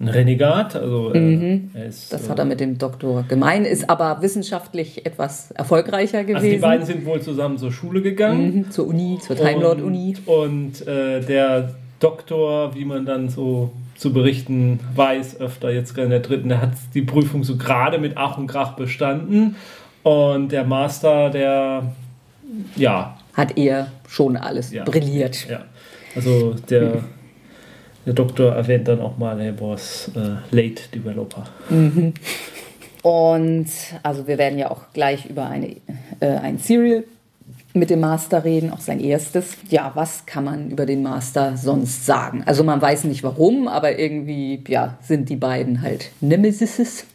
ein, Renegat. Also mhm. ist, das hat er mit dem Doktor gemein, ist aber wissenschaftlich etwas erfolgreicher gewesen. Also die beiden sind wohl zusammen zur Schule gegangen. Mhm, zur Uni, zur Time Lord Uni. Und, und äh, der Doktor, wie man dann so zu berichten weiß, öfter jetzt in der dritten, der hat die Prüfung so gerade mit Ach und Krach bestanden. Und der Master, der ja, hat er schon alles ja. brilliert. Ja, also der, der Doktor erwähnt dann auch mal, er war äh, Late Developer. Mhm. Und also wir werden ja auch gleich über eine, äh, ein Serial mit dem Master reden, auch sein erstes. Ja, was kann man über den Master sonst sagen? Also man weiß nicht warum, aber irgendwie ja, sind die beiden halt Nemesis.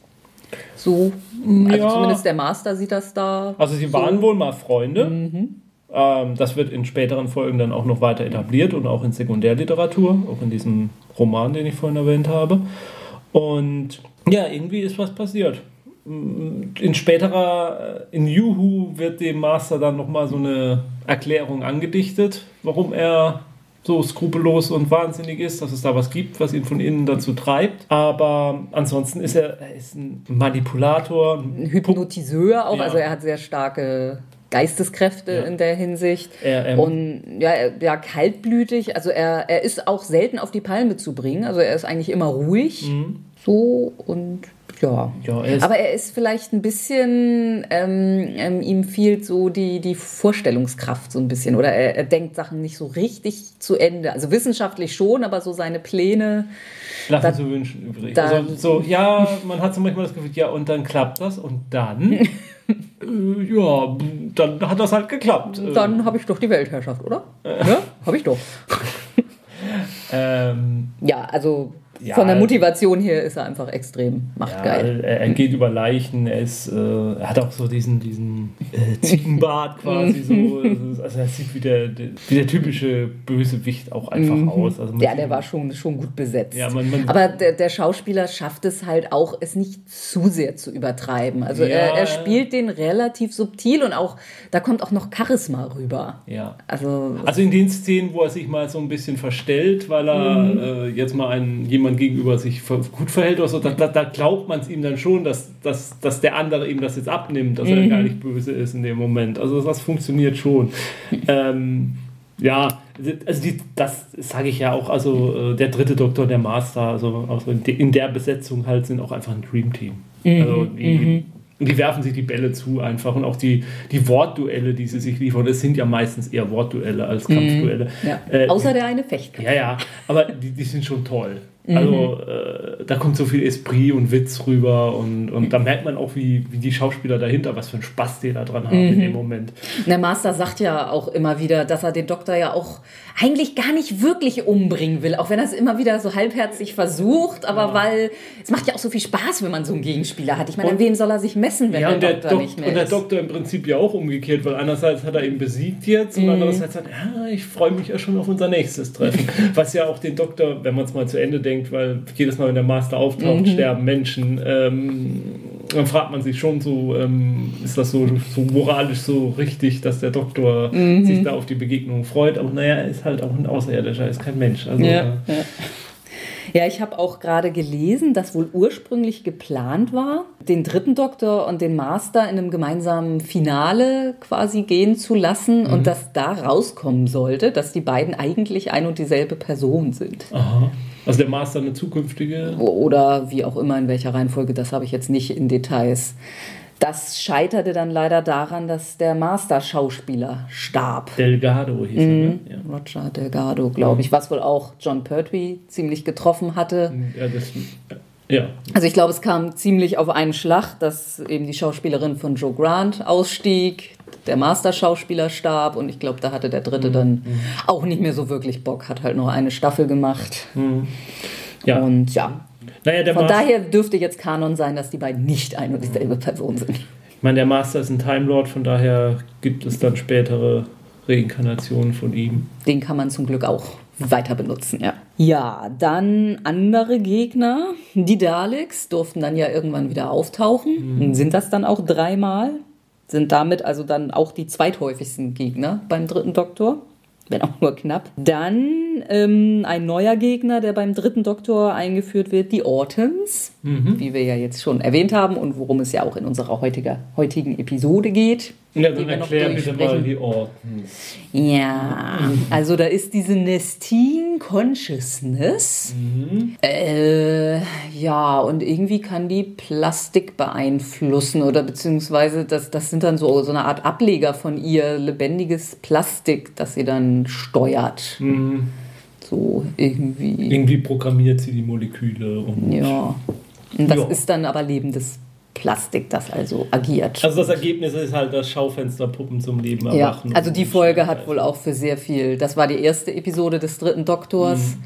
So, also ja. zumindest der Master sieht das da. Also sie so. waren wohl mal Freunde. Mhm. Ähm, das wird in späteren Folgen dann auch noch weiter etabliert und auch in Sekundärliteratur, auch in diesem Roman, den ich vorhin erwähnt habe. Und ja, irgendwie ist was passiert. In späterer, äh, in Juhu wird dem Master dann nochmal so eine Erklärung angedichtet, warum er so skrupellos und wahnsinnig ist, dass es da was gibt, was ihn von innen dazu treibt. Aber ansonsten ist er, er ist ein Manipulator. Ein Hypnotiseur auch, ja. also er hat sehr starke Geisteskräfte ja. in der Hinsicht. Er, ähm, und ja, ja, kaltblütig. Also er, er ist auch selten auf die Palme zu bringen. Also er ist eigentlich immer ruhig. Mhm. So und ja. ja er Aber er ist vielleicht ein bisschen, ähm, ähm, ihm fehlt so die, die Vorstellungskraft so ein bisschen. Oder er, er, denkt Sachen nicht so richtig zu Ende. Also wissenschaftlich schon, aber so seine Pläne. Lassen zu wünschen übrig. Also so, ja, man hat so manchmal das Gefühl, ja, und dann klappt das und dann. Äh, ja, dann hat das halt geklappt. Dann habe ich doch die Weltherrschaft, oder? Äh. Ja, habe ich doch. ähm, ja, also ja, Von der Motivation her ist er einfach extrem machtgeil. Ja, er, geht über Leichen, er, ist, äh, er hat auch so diesen, diesen äh, Ziegenbart quasi so. Also er sieht wie der, wie der typische Bösewicht auch einfach mhm. aus. Also ja, der war schon, schon gut besetzt. Ja, man, man Aber der, der, Schauspieler schafft es halt auch, es nicht zu sehr zu übertreiben. Also er, er, spielt den relativ subtil und auch, da kommt auch noch Charisma rüber. Ja. Also, also in den Szenen, wo er sich mal so ein bisschen verstellt, weil er mhm. äh, jetzt mal einen jemand jemand gegenüber sich gut verhält oder so, da, da, da glaubt man es ihm dann schon, dass, dass, dass der andere ihm das jetzt abnimmt, dass mhm. er gar nicht böse ist in dem Moment. Also das funktioniert schon. ähm, ja, also die, das sage ich ja auch, also äh, der dritte Doktor, der Master, also, also in, der Besetzung halt sind auch einfach ein Dream Team. Mhm. Also die, mhm. die werfen sich die Bälle zu einfach und auch die, die Wortduelle, die sie sich liefern, das sind ja meistens eher Wortduelle als mhm. Kampfduelle. Ja. Äh, Außer der eine Fechtkampf. Ja, ja, aber die, die sind schon toll. Also äh, da kommt so viel Esprit und Witz rüber und, und da merkt man auch, wie, wie die Schauspieler dahinter, was für einen Spaß die da dran haben in dem Moment. Der Master sagt ja auch immer wieder, dass er den Doktor ja auch eigentlich gar nicht wirklich umbringen will, auch wenn er es immer wieder so halbherzig versucht, aber weil es macht ja auch so viel Spaß, wenn man so einen Gegenspieler hat. Ich meine, an wem soll er sich messen, wenn Ja, und der Doktor Dok nicht mehr und der ist? Doktor im Prinzip ja auch umgekehrt, weil einerseits hat er ihn besiegt jetzt und andererseits sagt er, ja, ich freue mich ja schon auf unser nächstes Treffen. Was ja auch den Doktor, wenn man es mal zu Ende denkt, weil jedes Mal, wenn der Master auftaucht, sterben Menschen, ähm, dann fragt man sich schon so, ähm, ist das so, so moralisch so richtig, dass der Doktor sich da auf die Begegnung freut, aber naja, er ist halt auch ein Außerirdischer, er ist kein Mensch. Also, Ja, äh, ja. Ja, ich habe auch gerade gelesen, dass wohl ursprünglich geplant war, den dritten Doktor und den Master in einem gemeinsamen Finale quasi gehen zu lassen und dass da rauskommen sollte, dass die beiden eigentlich ein und dieselbe Person sind. aha. Also der Master eine zukünftige Oder wie auch immer, in welcher Reihenfolge, das habe ich jetzt nicht in Details. Das scheiterte dann leider daran, dass der Master-Schauspieler starb. Delgado hieß er, ne? Ja. Roger Delgado, glaube ich, was wohl auch John Pertwee ziemlich getroffen hatte. Ja, das, ja. Also ich glaube, es kam ziemlich auf einen Schlag, dass eben die Schauspielerin von Joe Grant ausstieg, der Master-Schauspieler starb und ich glaube, da hatte der dritte dann auch nicht mehr so wirklich Bock, hat halt nur eine Staffel gemacht. ja. Und ja, naja, der von Master, daher dürfte jetzt Kanon sein, dass die beiden nicht ein und dieselbe Person sind. ich meine, der Master ist ein Time Lord, von daher gibt es dann spätere Reinkarnationen von ihm. Den kann man zum Glück auch weiter benutzen, ja. Ja, dann andere Gegner. Die Daleks durften dann ja irgendwann wieder auftauchen. Sind das dann auch dreimal? Sind damit also dann auch die zweithäufigsten Gegner beim dritten Doktor? Wenn auch nur knapp. Dann ähm, ein neuer Gegner, der beim dritten Doktor eingeführt wird, die Ortons, wie wir ja jetzt schon erwähnt haben und worum es ja auch in unserer heutiger, heutigen Episode geht. Ja, dann erklär bitte mal die Ordens. Ja, also da ist diese Nestine Consciousness. Äh, ja, und irgendwie kann die Plastik beeinflussen oder beziehungsweise das, das sind dann so, so eine Art Ableger von ihr, lebendiges Plastik, das sie dann steuert. So irgendwie. Irgendwie programmiert sie die Moleküle und. Ja. Und das Ja. ist dann aber lebendes Plastik, das also agiert. Also das Ergebnis ist halt, dass Schaufensterpuppen zum Leben Ja, erwachen. also die Folge hat wohl auch für sehr viel, das war die erste Episode des dritten Doktors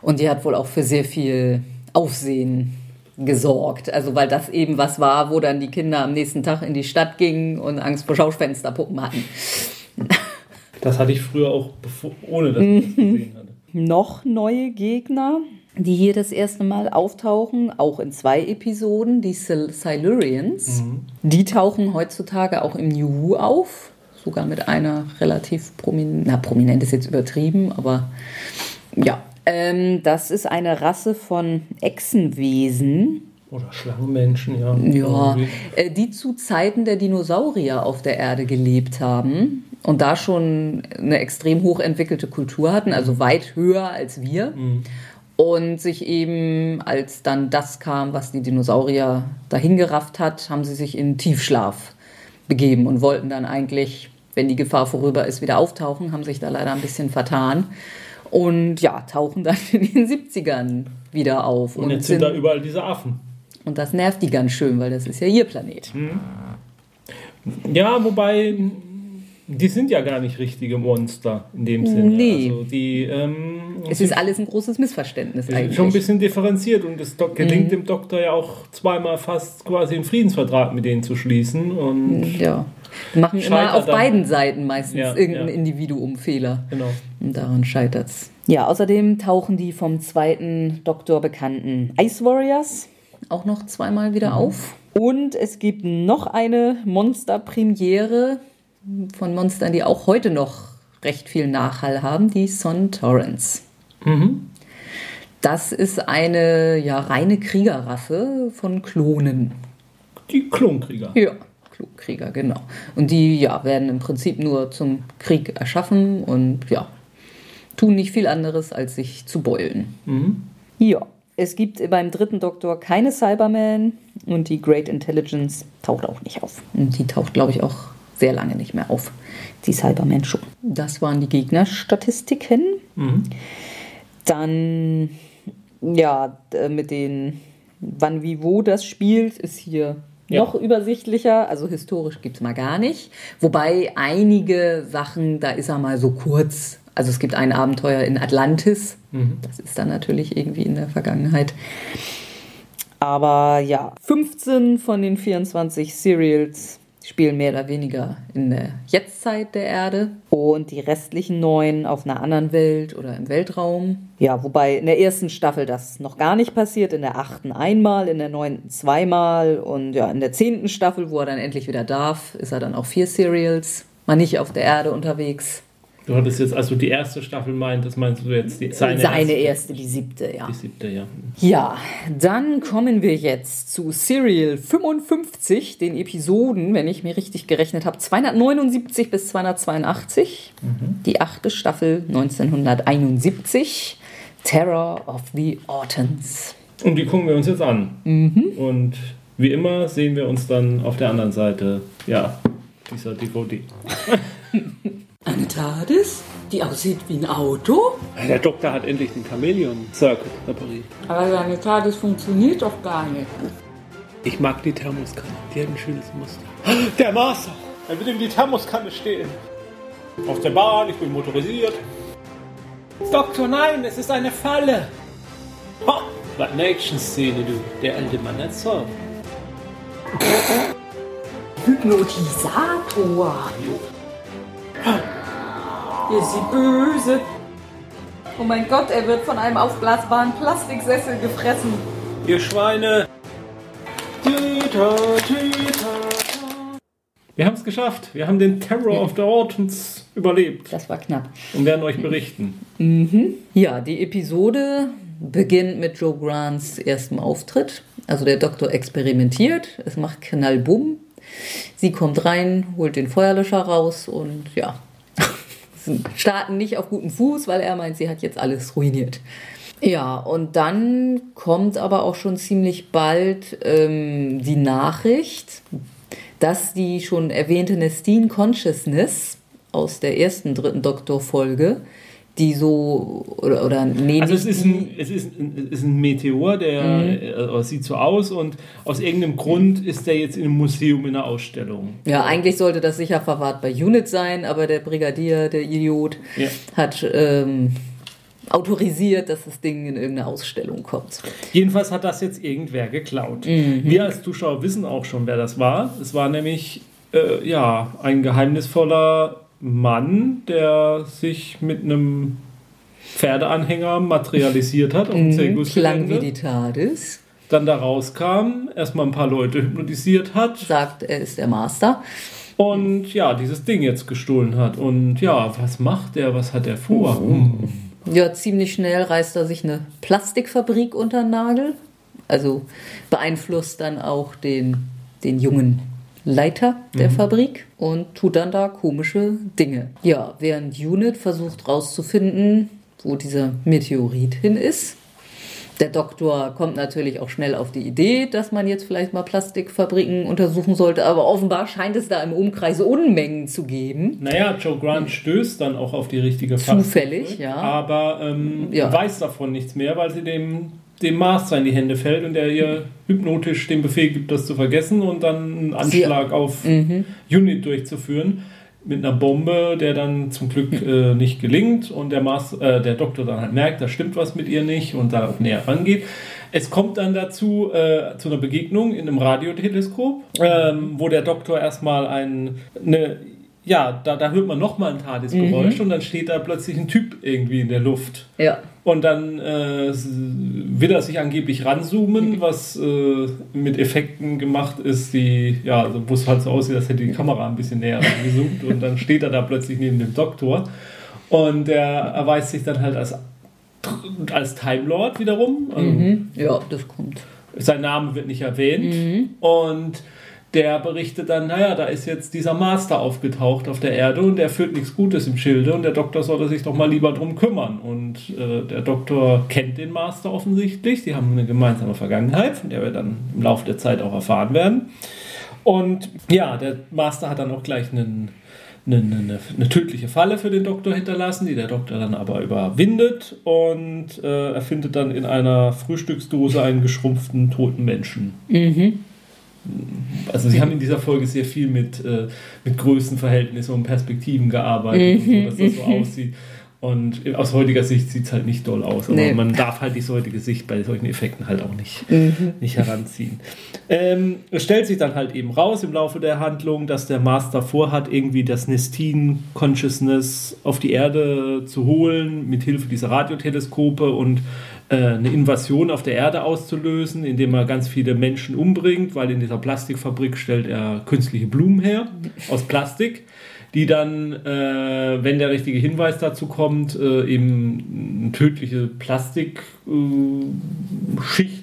und die hat wohl auch für sehr viel Aufsehen gesorgt. Also weil das eben was war, wo dann die Kinder am nächsten Tag in die Stadt gingen und Angst vor Schaufensterpuppen hatten. Das hatte ich früher auch, bevor, ohne dass ich das gesehen hatte. Noch neue Gegner, die hier das erste Mal auftauchen, auch in zwei Episoden, die Sil Silurians. Die tauchen heutzutage auch im New Who auf, sogar mit einer relativ prominenten, na prominent ist jetzt übertrieben, aber ja. Ähm, das ist eine Rasse von Echsenwesen, Oder Schlangenmenschen, ja. ja, Irgendwie. äh, die zu Zeiten der Dinosaurier auf der Erde gelebt haben und da schon eine extrem hochentwickelte Kultur hatten, also weit höher als wir. Und sich eben, als dann das kam, was die Dinosaurier dahingerafft hat, haben sie sich in Tiefschlaf begeben und wollten dann eigentlich, wenn die Gefahr vorüber ist, wieder auftauchen, haben sich da leider ein bisschen vertan. Und ja, tauchen dann in den 70ern wieder auf. Und jetzt sind da überall diese Affen. und das nervt die ganz schön, weil das ist ja ihr Planet. Ja, wobei, die sind ja gar nicht richtige Monster in dem Sinne. Nee. Also die ähm, Es ist alles ein großes Missverständnis eigentlich. schon ein bisschen differenziert und es do- gelingt dem Doktor ja auch zweimal fast quasi einen Friedensvertrag mit denen zu schließen. Und ja. Machen immer auf beiden Seiten meistens Ja, irgendein ja. Individuum Fehler. genau. Und daran scheitert es. Ja, außerdem tauchen die vom zweiten Doktor bekannten Ice Warriors auch noch zweimal wieder auf. Und es gibt noch eine Monster-Premiere von Monstern, die auch heute noch recht viel Nachhall haben, die Son Torrents. Das ist eine ja, reine Kriegerrasse von Klonen. Die Klonkrieger. Ja, Klugkrieger, genau. Und die ja, werden im Prinzip nur zum Krieg erschaffen und ja, tun nicht viel anderes, als sich zu beulen. Ja, es gibt beim dritten Doktor keine Cybermen und die Great Intelligence taucht auch nicht auf. Und die taucht, glaube ich, auch sehr lange nicht mehr auf. Die Cybermen schon. Das waren die Gegnerstatistiken. Dann Ja, mit den wann, wie, wo das spielt, ist hier ja. noch übersichtlicher. Also historisch gibt es mal gar nicht. Wobei einige Sachen, da ist er mal so kurz. Also es gibt ein Abenteuer in Atlantis. Mhm. Das ist dann natürlich irgendwie in der Vergangenheit. Aber ja, 15 von den 24 Serials spielen mehr oder weniger in der Jetztzeit der Erde und die restlichen neun auf einer anderen Welt oder im Weltraum. Ja, wobei in der ersten Staffel das noch gar nicht passiert, in der achten einmal, in der neunten zweimal und ja, in der zehnten Staffel, wo er dann endlich wieder darf, ist er dann auch vier Serials, mal nicht auf der Erde unterwegs. Du hattest jetzt, als du die erste Staffel meintest, meinst du jetzt die, seine, seine erste, erste, die siebte, ja. Die siebte, ja. Ja, dann kommen wir jetzt zu Serial 55, den Episoden, wenn ich mir richtig gerechnet habe, 279 bis 282. Mhm. Die achte Staffel 1971, Terror of the Autons. Und die gucken wir uns jetzt an. Mhm. Und wie immer sehen wir uns dann auf der anderen Seite, ja, dieser DVD. Eine TARDIS, die aussieht wie ein Auto? Der Doktor hat endlich den Chameleon Circle repariert. Aber seine TARDIS funktioniert doch gar nicht. Ich mag die Thermoskanne, die hat ein schönes Muster. Der Master! Er will in die Thermoskanne stehen. Auf der Bahn, ich bin motorisiert. Doktor, nein, es ist eine Falle! Ha! Was eine Action-Szene, du. Der alte Mann hat so. Hypnotisator! Hier ist sie böse. Oh mein Gott, er wird von einem aufblasbaren Plastiksessel gefressen. Ihr Schweine! Tita, tita. Wir haben es geschafft. Wir haben den Terror of the Ortons überlebt. Das war knapp. Und werden euch berichten. Mhm. Ja, die Episode beginnt mit Joe Grants erstem Auftritt. Also der Doktor experimentiert, es macht Knallbumm. Sie kommt rein, holt den Feuerlöscher raus und ja, starten nicht auf guten Fuß, weil er meint, sie hat jetzt alles ruiniert. Ja, und dann kommt aber auch schon ziemlich bald ähm, die Nachricht, dass die schon erwähnte Nestine Consciousness aus der ersten dritten Doktorfolge die so oder, oder nee, also es ist, ein, es, ist ein, es ist ein Meteor, der mhm. äh, sieht so aus und aus irgendeinem Grund ist der jetzt in einem Museum in einer Ausstellung. Ja, eigentlich sollte das sicher verwahrt bei Unit sein, aber der Brigadier, der Idiot, ja. hat ähm, autorisiert, dass das Ding in irgendeine Ausstellung kommt. Jedenfalls hat das jetzt irgendwer geklaut. Mhm. Wir als Zuschauer wissen auch schon, wer das war. Es war nämlich äh, ja ein geheimnisvoller Mann, der sich mit einem Pferdeanhänger materialisiert hat. Mhm, klang wie die TARDIS. Dann da rauskam, erstmal ein paar Leute hypnotisiert hat. Sagt, er ist der Master. Und ja, dieses Ding jetzt gestohlen hat. Und ja, was macht er? Was hat er vor? Mhm. Ja, ziemlich schnell reißt er sich eine Plastikfabrik unter den Nagel. Also beeinflusst dann auch den, den jungen Leiter der mhm. Fabrik und tut dann da komische Dinge. Ja, während Unit versucht rauszufinden, wo dieser Meteorit hin ist. Der Doktor kommt natürlich auch schnell auf die Idee, dass man jetzt vielleicht mal Plastikfabriken untersuchen sollte, aber offenbar scheint es da im Umkreis Unmengen zu geben. Naja, Joe Grant stößt dann auch auf die richtige Fabrik. Zufällig, ja. Aber ähm, ja. weiß davon nichts mehr, weil sie dem dem Master in die Hände fällt und der ihr hypnotisch den Befehl gibt, das zu vergessen und dann einen Anschlag Sie, auf mhm. Unit durchzuführen mit einer Bombe, der dann zum Glück äh, nicht gelingt und der, Master, äh, der Doktor dann halt merkt, da stimmt was mit ihr nicht und da näher rangeht. Es kommt dann dazu, äh, zu einer Begegnung in einem Radioteleskop, ähm, wo der Doktor erstmal ein, eine ja, da, da hört man nochmal ein TARDIS-Geräusch mhm. und dann steht da plötzlich ein Typ irgendwie in der Luft. Ja. Und dann äh, will er sich angeblich ranzoomen, was äh, mit Effekten gemacht ist, die, ja, also wo es halt so aussieht, als hätte die Kamera ein bisschen näher rangezoomt und dann steht er da plötzlich neben dem Doktor. Und der erweist sich dann halt als, als Time Lord wiederum. Mhm. Ja, das kommt. Sein Name wird nicht erwähnt. Mhm. Und der berichtet dann, naja, da ist jetzt dieser Master aufgetaucht auf der Erde und der führt nichts Gutes im Schilde und der Doktor sollte sich doch mal lieber drum kümmern. Und äh, der Doktor kennt den Master offensichtlich, die haben eine gemeinsame Vergangenheit, von der wir dann im Laufe der Zeit auch erfahren werden. Und ja, der Master hat dann auch gleich einen eine, eine, eine, tödliche Falle für den Doktor hinterlassen, die der Doktor dann aber überwindet und äh, er findet dann in einer Frühstücksdose einen geschrumpften toten Menschen. Mhm. Also sie haben in dieser Folge sehr viel mit, äh, mit Größenverhältnissen und Perspektiven gearbeitet, mhm. so, dass das so aussieht. Und aus heutiger Sicht sieht es halt nicht doll aus. Aber nee. man darf halt die heutige Sicht bei solchen Effekten halt auch nicht, mhm. nicht heranziehen. Ähm, es stellt sich dann halt eben raus im Laufe der Handlung, dass der Master vorhat, irgendwie das Nestin Consciousness auf die Erde zu holen, mit Hilfe dieser Radioteleskope und eine Invasion auf der Erde auszulösen, indem er ganz viele Menschen umbringt, weil in dieser Plastikfabrik stellt er künstliche Blumen her aus Plastik die dann, äh, wenn der richtige Hinweis dazu kommt, äh, eben eine tödliche Plastikschicht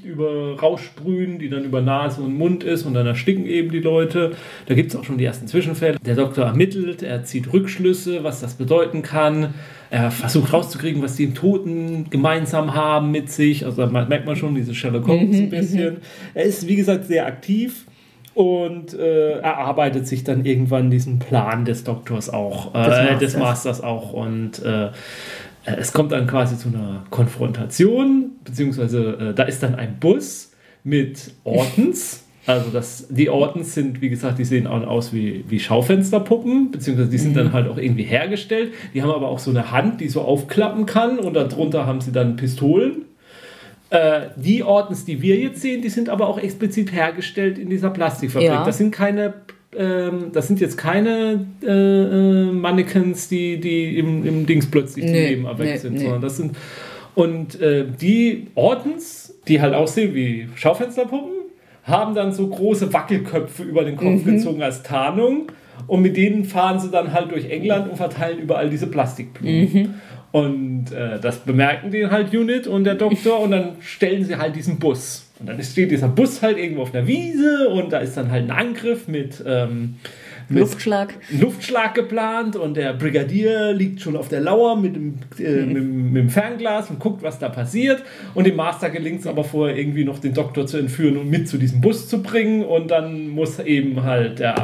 äh, über raussprühen, die dann über Nase und Mund ist und dann ersticken eben die Leute. Da gibt es auch schon die ersten Zwischenfälle. Der Doktor ermittelt, er zieht Rückschlüsse, was das bedeuten kann. Er versucht rauszukriegen, was die Toten gemeinsam haben mit sich. Also da merkt man schon diese Sherlock Holmes ein mhm, bisschen. Mhm. Er ist, wie gesagt, sehr aktiv und äh, erarbeitet sich dann irgendwann diesen Plan des Doktors auch, äh, des, Masters. des, Masters. auch und äh, es kommt dann quasi zu einer Konfrontation, beziehungsweise äh, da ist dann ein Bus mit Ortens. Also das, die Ortens sind, wie gesagt, die sehen auch aus wie, wie Schaufensterpuppen, beziehungsweise die sind mhm. dann halt auch irgendwie hergestellt. Die haben aber auch so eine Hand, die so aufklappen kann und darunter haben sie dann Pistolen äh, die Ordens, die wir jetzt sehen, die sind aber auch explizit hergestellt in dieser Plastikfabrik. Ja. Das sind keine ähm, das sind jetzt keine äh, äh, Mannequins, die, die im, im Dings plötzlich nee, Leben erweckt nee, sind, nee. sondern das sind. Und äh, die Ordens, die halt aussehen wie Schaufensterpuppen, haben dann so große Wackelköpfe über den Kopf mhm. gezogen als Tarnung. Und mit denen fahren sie dann halt durch England und verteilen überall diese Plastikblumen. Mhm. Und äh, das bemerken die halt Unit und der Doktor und dann stellen sie halt diesen Bus. Und dann steht dieser Bus halt irgendwo auf der Wiese und da ist dann halt ein Angriff mit, ähm, mit Luftschlag. Luftschlag geplant und der Brigadier liegt schon auf der Lauer mit dem, äh, mhm. mit, mit, dem Fernglas und guckt, was da passiert. Und dem Master gelingt es aber vorher irgendwie noch den Doktor zu entführen und mit zu diesem Bus zu bringen. Und dann muss eben halt der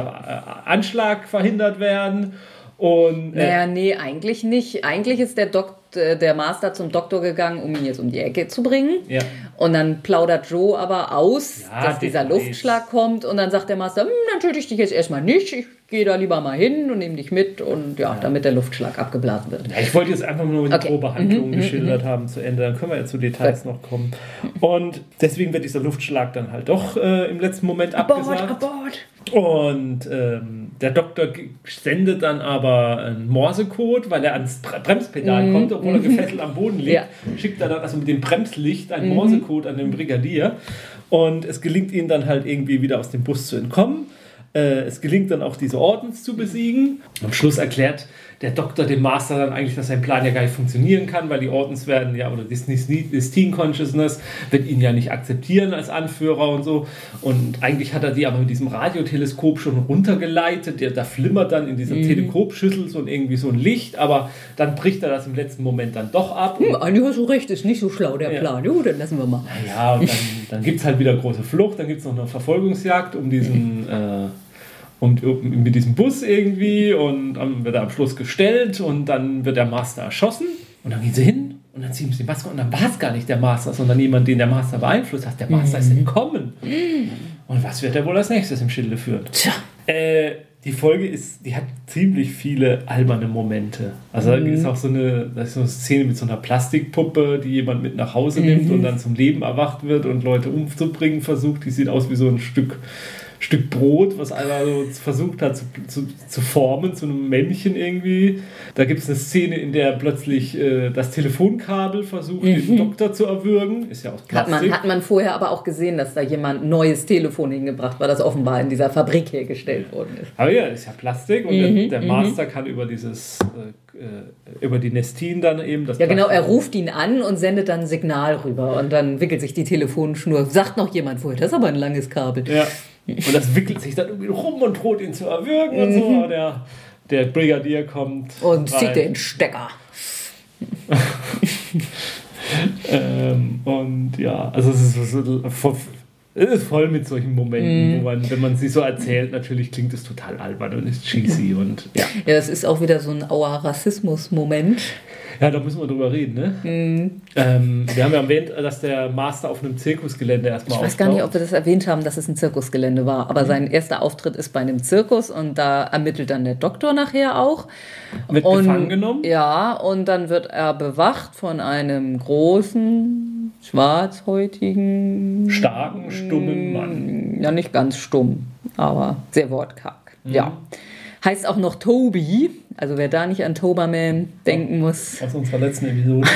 äh, Anschlag verhindert werden. Und, äh, naja, nee, eigentlich nicht. Eigentlich ist der, Dok äh, der Master zum Doktor gegangen, um ihn jetzt um die Ecke zu bringen. Ja. Und dann plaudert Joe aber aus, ja, dass dieser Luftschlag kommt. Und dann sagt der Master, hm, dann töte ich dich jetzt erstmal nicht. Ich gehe da lieber mal hin und nehme dich mit. Und ja, damit der Luftschlag abgeblasen wird. Ja, ich wollte jetzt einfach nur die okay. grobe Handlung mhm, mhm, geschildert mhm. haben zu Ende. Dann können wir ja zu Details Gut. noch kommen. Und deswegen wird dieser Luftschlag dann halt doch äh, im letzten Moment abgesagt. Abort, abort. Und ähm, der Doktor sendet dann aber einen Morsecode, weil er ans Bremspedal mhm. kommt, obwohl er gefesselt am Boden liegt. Ja. Schickt er dann also mit dem Bremslicht einen mhm. Morsecode an den Brigadier. Und es gelingt ihnen dann halt irgendwie wieder aus dem Bus zu entkommen. Äh, es gelingt dann auch diese Ordens zu besiegen. Am Schluss erklärt der Doktor dem Master dann eigentlich, dass sein Plan ja gar nicht funktionieren kann, weil die Ordens werden ja, oder das Team Consciousness wird ihn ja nicht akzeptieren als Anführer und so. Und eigentlich hat er die aber mit diesem Radioteleskop schon runtergeleitet. Der, da flimmert dann in dieser mhm. Teleskopschüssel so irgendwie so ein Licht, aber dann bricht er das im letzten Moment dann doch ab. Hm, eigentlich hast du recht, ist nicht so schlau der ja. Plan. Jo, dann lassen wir mal. Ja, und dann, dann gibt es halt wieder große Flucht, dann gibt es noch eine Verfolgungsjagd um diesen. Äh, und mit diesem Bus irgendwie und dann wird er am Schluss gestellt und dann wird der Master erschossen und dann gehen sie hin und dann ziehen sie die Maske und dann war es gar nicht der Master, sondern jemand, den der Master beeinflusst hat. Der Master mhm. ist entkommen. Und was wird er wohl als nächstes im Schilde führen? Tja. Äh, die Folge ist, die hat ziemlich viele alberne Momente. Also mhm. da ist auch so eine, da ist so eine Szene mit so einer Plastikpuppe, die jemand mit nach Hause nimmt mhm. und dann zum Leben erwacht wird und Leute umzubringen versucht. Die sieht aus wie so ein Stück Stück Brot, was einer so versucht hat zu, zu, zu, formen zu einem Männchen irgendwie. Da gibt es eine Szene, in der plötzlich äh, das Telefonkabel versucht, mhm. den Doktor zu erwürgen. Ist ja aus Plastik. Hat man, hat man vorher aber auch gesehen, dass da jemand ein neues Telefon hingebracht war, das offenbar in dieser Fabrik hergestellt worden ist. Aber ja, ist ja Plastik und mhm. der, der, mhm. Master kann über dieses äh, über die Nestin dann eben das Ja, genau, er ruft ihn an und sendet dann ein Signal rüber und dann wickelt sich die Telefonschnur. Sagt noch jemand vorher, das ist aber ein langes Kabel. Ja. Und das wickelt sich dann irgendwie rum und droht ihn zu erwürgen und so. Und der, der Brigadier kommt. Und rein. zieht den Stecker. ähm, und ja, also es ist Es ist voll mit solchen Momenten, mm. wo man, wenn man sie so erzählt, natürlich klingt es total albern und ist cheesy und ja. Ja, es ist auch wieder so ein Auer Rassismus-Moment. Ja, da müssen wir drüber reden, ne? Mhm. Ähm, wir haben ja erwähnt, dass der Master auf einem Zirkusgelände erstmal Ich weiß gar nicht, ob wir das erwähnt haben, dass es ein Zirkusgelände war, aber mhm. sein erster Auftritt ist bei einem Zirkus und da ermittelt dann der Doktor nachher auch. Wird und, gefangen genommen? Ja, und dann wird er bewacht von einem großen, schwarzhäutigen... Starken, stummen Mann. Ja, nicht ganz stumm, aber sehr wortkarg. Mhm. Ja. Heißt auch noch Toby. Also wer da nicht an Toberman denken muss. Aus unserer letzten Episode.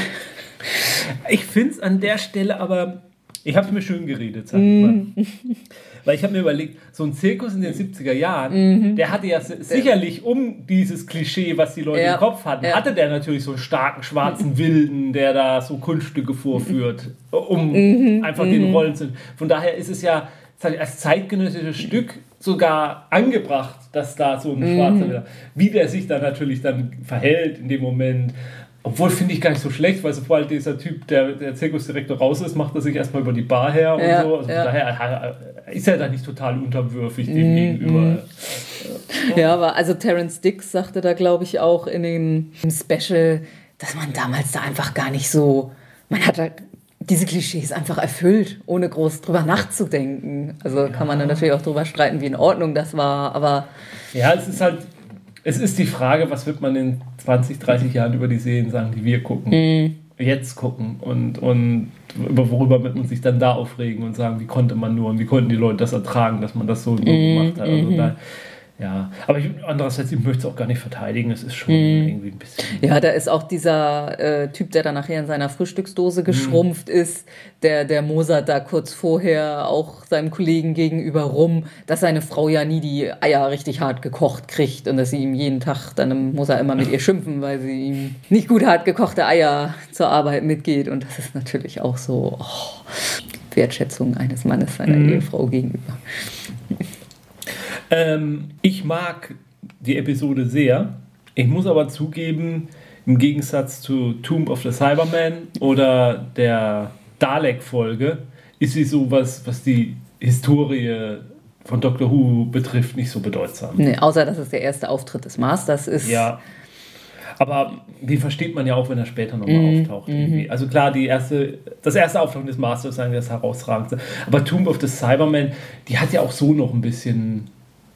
ich finde es an der Stelle aber, ich habe es mir schön geredet, sag ich mal. Mm. Weil ich habe mir überlegt, so ein Zirkus in den 70er Jahren, mhm. der hatte ja sicherlich um dieses Klischee, was die Leute ja. im Kopf hatten, ja. hatte der natürlich so einen starken schwarzen Wilden, der da so Kunststücke vorführt, um mhm. einfach mhm. den Rollen zu. Von daher ist es ja als zeitgenössisches Stück sogar angebracht, dass da so ein mhm. schwarzer, wie der sich da natürlich dann verhält in dem Moment. Obwohl finde ich gar nicht so schlecht, weil sobald dieser Typ, der, der Zirkusdirektor raus ist, macht er sich erstmal über die Bar her und ja, so. Also ja. daher ist er da nicht total unterwürfig dem mhm. gegenüber. Ja, aber also Terence Dix sagte da, glaube ich, auch in dem Special, dass man damals da einfach gar nicht so, man hat halt diese Klischees einfach erfüllt, ohne groß drüber nachzudenken. Also kann man dann natürlich auch drüber streiten, wie in Ordnung das war, aber. Ja, es ist halt, es ist die Frage, was wird man in 20, 30 Jahren über die Serien sagen, die wir gucken, mm. jetzt gucken und, und über worüber wird man sich dann da aufregen und sagen, wie konnte man nur und wie konnten die Leute das ertragen, dass man das so mm. gemacht hat. Also -hmm. da, ja, aber ich, andererseits, ich möchte es auch gar nicht verteidigen. Es ist schon mm. irgendwie ein bisschen. Ja, da ist auch dieser äh, Typ, der dann nachher in seiner Frühstücksdose geschrumpft mm. ist, der, der Mozart da kurz vorher auch seinem Kollegen gegenüber rum, dass seine Frau ja nie die Eier richtig hart gekocht kriegt und dass sie ihm jeden Tag, dann er immer mit ihr schimpfen, weil sie ihm nicht gut hart gekochte Eier zur Arbeit mitgeht. Und das ist natürlich auch so oh, Wertschätzung eines Mannes seiner mm. Ehefrau gegenüber. Ähm, ich mag die Episode sehr. Ich muss aber zugeben, im Gegensatz zu Tomb of the Cyberman oder der Dalek-Folge, ist sie sowas, was die Historie von Doctor Who betrifft, nicht so bedeutsam. Nee, außer dass es der erste Auftritt des Masters ist. Ja. Aber den versteht man ja auch, wenn er später nochmal mm, auftaucht. Mm. Also klar, die erste, das erste Auftauchen des Masters ist eigentlich das herausragendste. Aber Tomb of the Cyberman, die hat ja auch so noch ein bisschen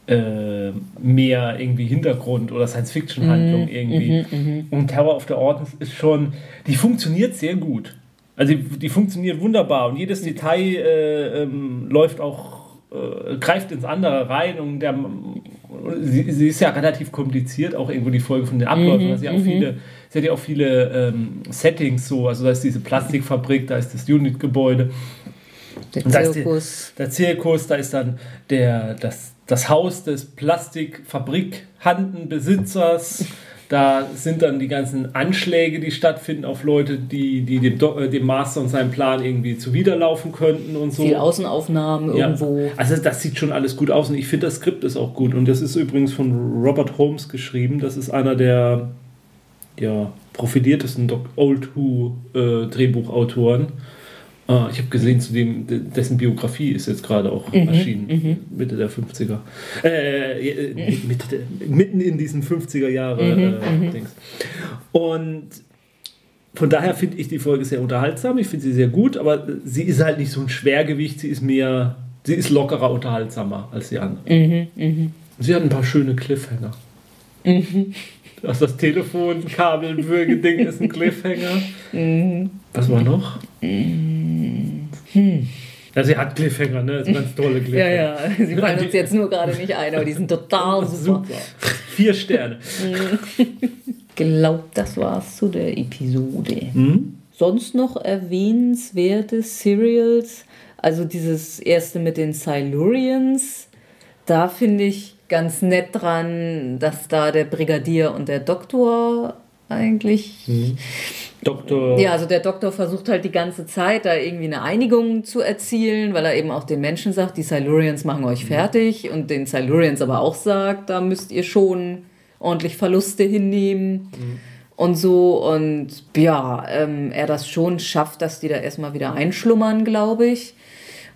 äh, mehr irgendwie Hintergrund oder Science-Fiction-Handlung mhm, irgendwie. Mhm, mhm, Und Terror of the Ordens ist schon, die funktioniert sehr gut. Also die, die funktioniert wunderbar und jedes Detail äh, ähm, läuft auch, äh, greift ins andere rein und der, sie, sie, ist ja relativ kompliziert, auch irgendwo die Folge von den Abläufen. Mhm, sie, hat auch viele, sie hat ja auch viele ähm, Settings so, also da ist diese Plastikfabrik, da ist das Unit-Gebäude. Der Zirkus. Der, der Zirkus, da ist dann der, das, das Haus des Plastikfabrikhandenbesitzers. Da sind dann die ganzen Anschläge, die stattfinden auf Leute, die, die dem, äh, dem Master und seinem Plan irgendwie zuwiderlaufen könnten und so. Viel Außenaufnahmen ja. irgendwo. Also das sieht schon alles gut aus und ich finde das Skript ist auch gut. Und das ist übrigens von Robert Holmes geschrieben. Das ist einer der ja, profiliertesten Old Who äh, Drehbuchautoren. Ah, ich habe gesehen, zu dem, dessen Biografie ist jetzt gerade auch mhm, erschienen, mhm. Mitte der 50er. Äh, äh, Mitte der, mitten in diesen 50er Jahre mhm, äh, mhm. Dings. Und von daher finde ich die Folge sehr unterhaltsam. Ich finde sie sehr gut, aber sie ist halt nicht so ein Schwergewicht. Sie ist mehr, sie ist lockerer, unterhaltsamer als die anderen. Mhm, mh. Sie hat ein paar schöne Cliffhanger. Mhm. Das, das Telefonkabelwürge-Ding ist ein Cliffhanger. Mhm. Was war noch? Mhm. Hm. Ja, sie hat Cliffhanger, ne? Das ist ganz tolle Cliffhanger. Ja, ja, sie fallen uns jetzt nur gerade nicht ein, aber die sind total super. super. Vier Sterne. Glaubt, das war's zu der Episode. Mhm. Sonst noch erwähnenswerte Serials, also dieses erste mit den Silurians, da finde ich ganz nett dran, dass da der Brigadier und der Doktor eigentlich. Mhm. Doktor. Ja, also der Doktor versucht halt die ganze Zeit, da irgendwie eine Einigung zu erzielen, weil er eben auch den Menschen sagt, die Silurians machen euch mhm. fertig und den Silurians aber auch sagt, da müsst ihr schon ordentlich Verluste hinnehmen. Mhm. Und so, und ja, ähm, er das schon schafft, dass die da erstmal wieder einschlummern, glaube ich.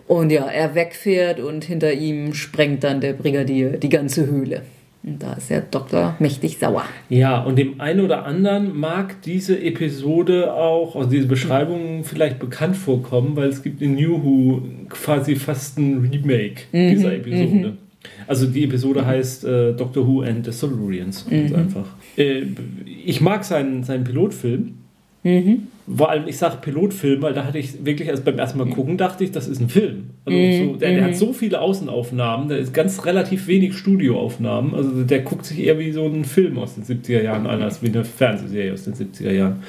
Und ja, er wegfährt und hinter ihm sprengt dann der Brigadier die ganze Höhle. Und da ist der Doktor mächtig sauer. Ja, und dem einen oder anderen mag diese Episode auch, also diese Beschreibung vielleicht bekannt vorkommen, weil es gibt in New Who quasi fast ein Remake mhm, dieser Episode. Mhm. Also die Episode heißt äh, Doctor Who and the Silurians. Mhm. einfach. Äh, ich mag seinen, seinen Pilotfilm. Mhm. Vor allem, ich sage Pilotfilm, weil da hatte ich wirklich, also beim ersten Mal gucken, dachte ich, das ist ein Film. Also mhm. so, der, der, hat mhm. so viele Außenaufnahmen, da ist ganz relativ wenig Studioaufnahmen. Also der guckt sich eher wie so ein Film aus den 70er Jahren an, als wie eine Fernsehserie aus den 70er Jahren.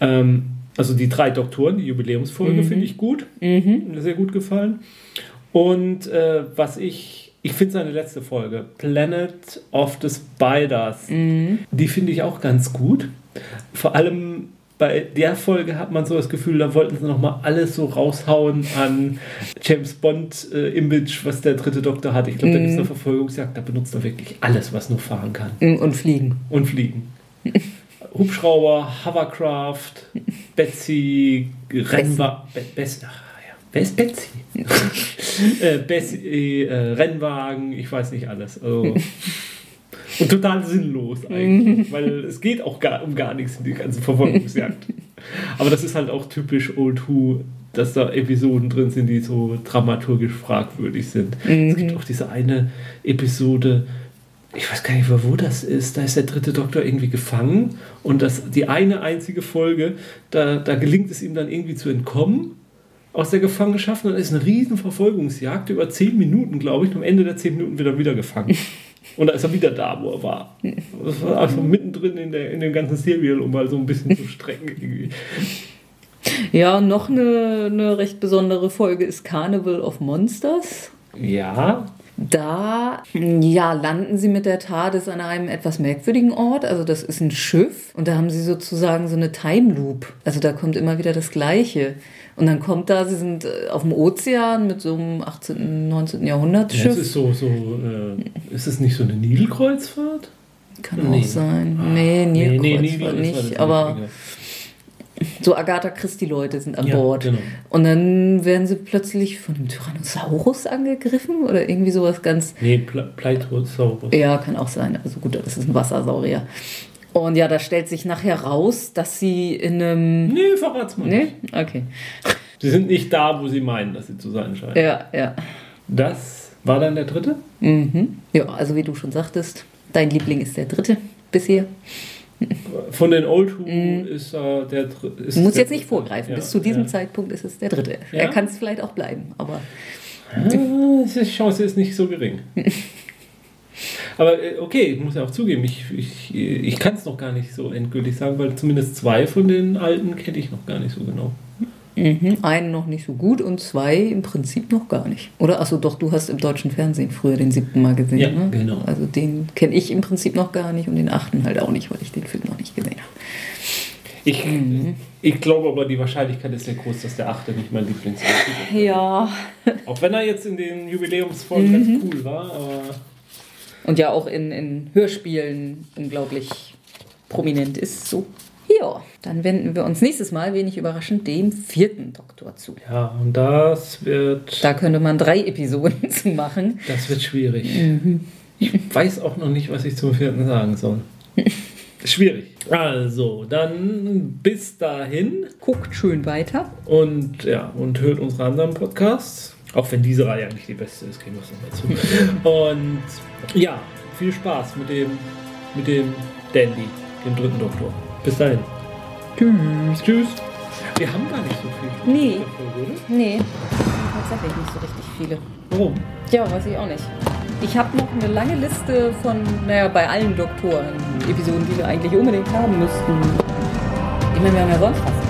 Ähm, also die drei Doktoren, die Jubiläumsfolge, mhm. finde ich gut. Mhm. Mir sehr gut gefallen. Und äh, was ich ich finde seine letzte Folge, Planet of the Spiders, mhm. die finde ich auch ganz gut. Vor allem bei der Folge hat man so das Gefühl, da wollten sie nochmal alles so raushauen an James Bond-Image, äh, was der dritte Doktor hat. Ich glaube, da gibt es eine mhm. Verfolgungsjagd, da benutzt er wirklich alles, was nur fahren kann. Mhm, und fliegen. Und fliegen. Hubschrauber, Hovercraft, Betsy, Rennwagen. Be Bess Wer ist Betsy? äh, Betsy, äh, Rennwagen, ich weiß nicht alles. Also, Und total sinnlos eigentlich, mhm. weil es geht auch gar, um gar nichts in die ganze Verfolgungsjagd. Aber das ist halt auch typisch Old Who, dass da Episoden drin sind, die so dramaturgisch fragwürdig sind. Mhm. Es gibt auch diese eine Episode, ich weiß gar nicht, wo das ist, da ist der dritte Doktor irgendwie gefangen und das, die eine einzige Folge, da, da gelingt es ihm dann irgendwie zu entkommen aus der Gefangenschaft und dann ist eine riesen Verfolgungsjagd über zehn Minuten, glaube ich, und am Ende der zehn Minuten wieder wieder gefangen. Und da ist er wieder da, wo er war. Das war also mittendrin in, der, in dem ganzen Serial, um mal so ein bisschen zu strecken irgendwie. Ja, noch eine, eine recht besondere Folge ist Carnival of Monsters. Ja. Da ja, landen sie mit der TARDIS an einem etwas merkwürdigen Ort. Also das ist ein Schiff und da haben sie sozusagen so eine Time Loop. Also da kommt immer wieder das Gleiche. Und dann kommt da, sie sind äh, auf dem Ozean mit so einem 18., 19. Jahrhundert Schiff. Ja, es ist so, so äh, ist es nicht so eine Nilkreuzfahrt? Kann nee. auch sein. Ah, nee, Nilkreuzfahrt nee, nee, nicht, aber so Agatha Christie-Leute sind an ja, Bord. Genau. Und dann werden sie plötzlich von einem Tyrannosaurus angegriffen oder irgendwie sowas ganz. Nee, Pleitosaurus. Ja, kann auch sein. Also gut, das ist ein Wassersaurier. Und ja, da stellt sich nachher raus, dass sie in einem. Nee, verrat's mal. Nee? Okay. Sie sind nicht da, wo sie meinen, dass sie zu sein scheinen. Ja, ja. Das war dann der dritte? Mhm. Ja, also wie du schon sagtest, dein Liebling ist der dritte bisher. Von den Old Who mm. ist äh, der dritte. Du musst jetzt nicht vorgreifen. Ja, Bis zu diesem ja. Zeitpunkt ist es der dritte. Ja? Er kann es vielleicht auch bleiben, aber. die Chance ist nicht so gering. Aber äh, okay, ich muss ja auch zugeben, ich, ich, ich kann es noch gar nicht so endgültig sagen, weil zumindest zwei von den alten kenne ich noch gar nicht so genau. Mhm. Einen noch nicht so gut und zwei im Prinzip noch gar nicht. Oder? Achso, doch, du hast im deutschen Fernsehen früher den siebten Mal gesehen. Ja, ne? genau. Also den kenne ich im Prinzip noch gar nicht und den achten halt auch nicht, weil ich den Film noch nicht gesehen habe. Ich, mhm. ich glaube aber, die Wahrscheinlichkeit ist sehr groß, dass der achte nicht mein Lieblingsfilm ist. Ja. Auch wenn er jetzt in den Jubiläumsfolgen mhm. ganz cool war, aber und ja auch in, in Hörspielen unglaublich prominent ist. So. Ja, dann wenden wir uns nächstes Mal, wenig überraschend, dem vierten Doktor zu. Ja, und das wird. Da könnte man drei Episoden zu machen. Das wird schwierig. Mhm. Ich weiß auch noch nicht, was ich zum vierten sagen soll. Schwierig. Also, dann bis dahin. Guckt schön weiter. Und ja, und hört unsere anderen Podcasts. Auch wenn diese Reihe eigentlich die beste ist, gehen wir es nochmal zu. Und ja, viel Spaß mit dem, mit dem Dandy, dem dritten Doktor. Bis dahin. Tschüss. Tschüss. Wir haben gar nicht so viel. Nee. Folge, nee. Tatsächlich nicht so richtig viele. Warum? Ja, weiß ich auch nicht. Ich habe noch eine lange Liste von, naja, bei allen Doktoren, Episoden, die wir eigentlich unbedingt haben müssten. Ich meine, wir haben ja sonst was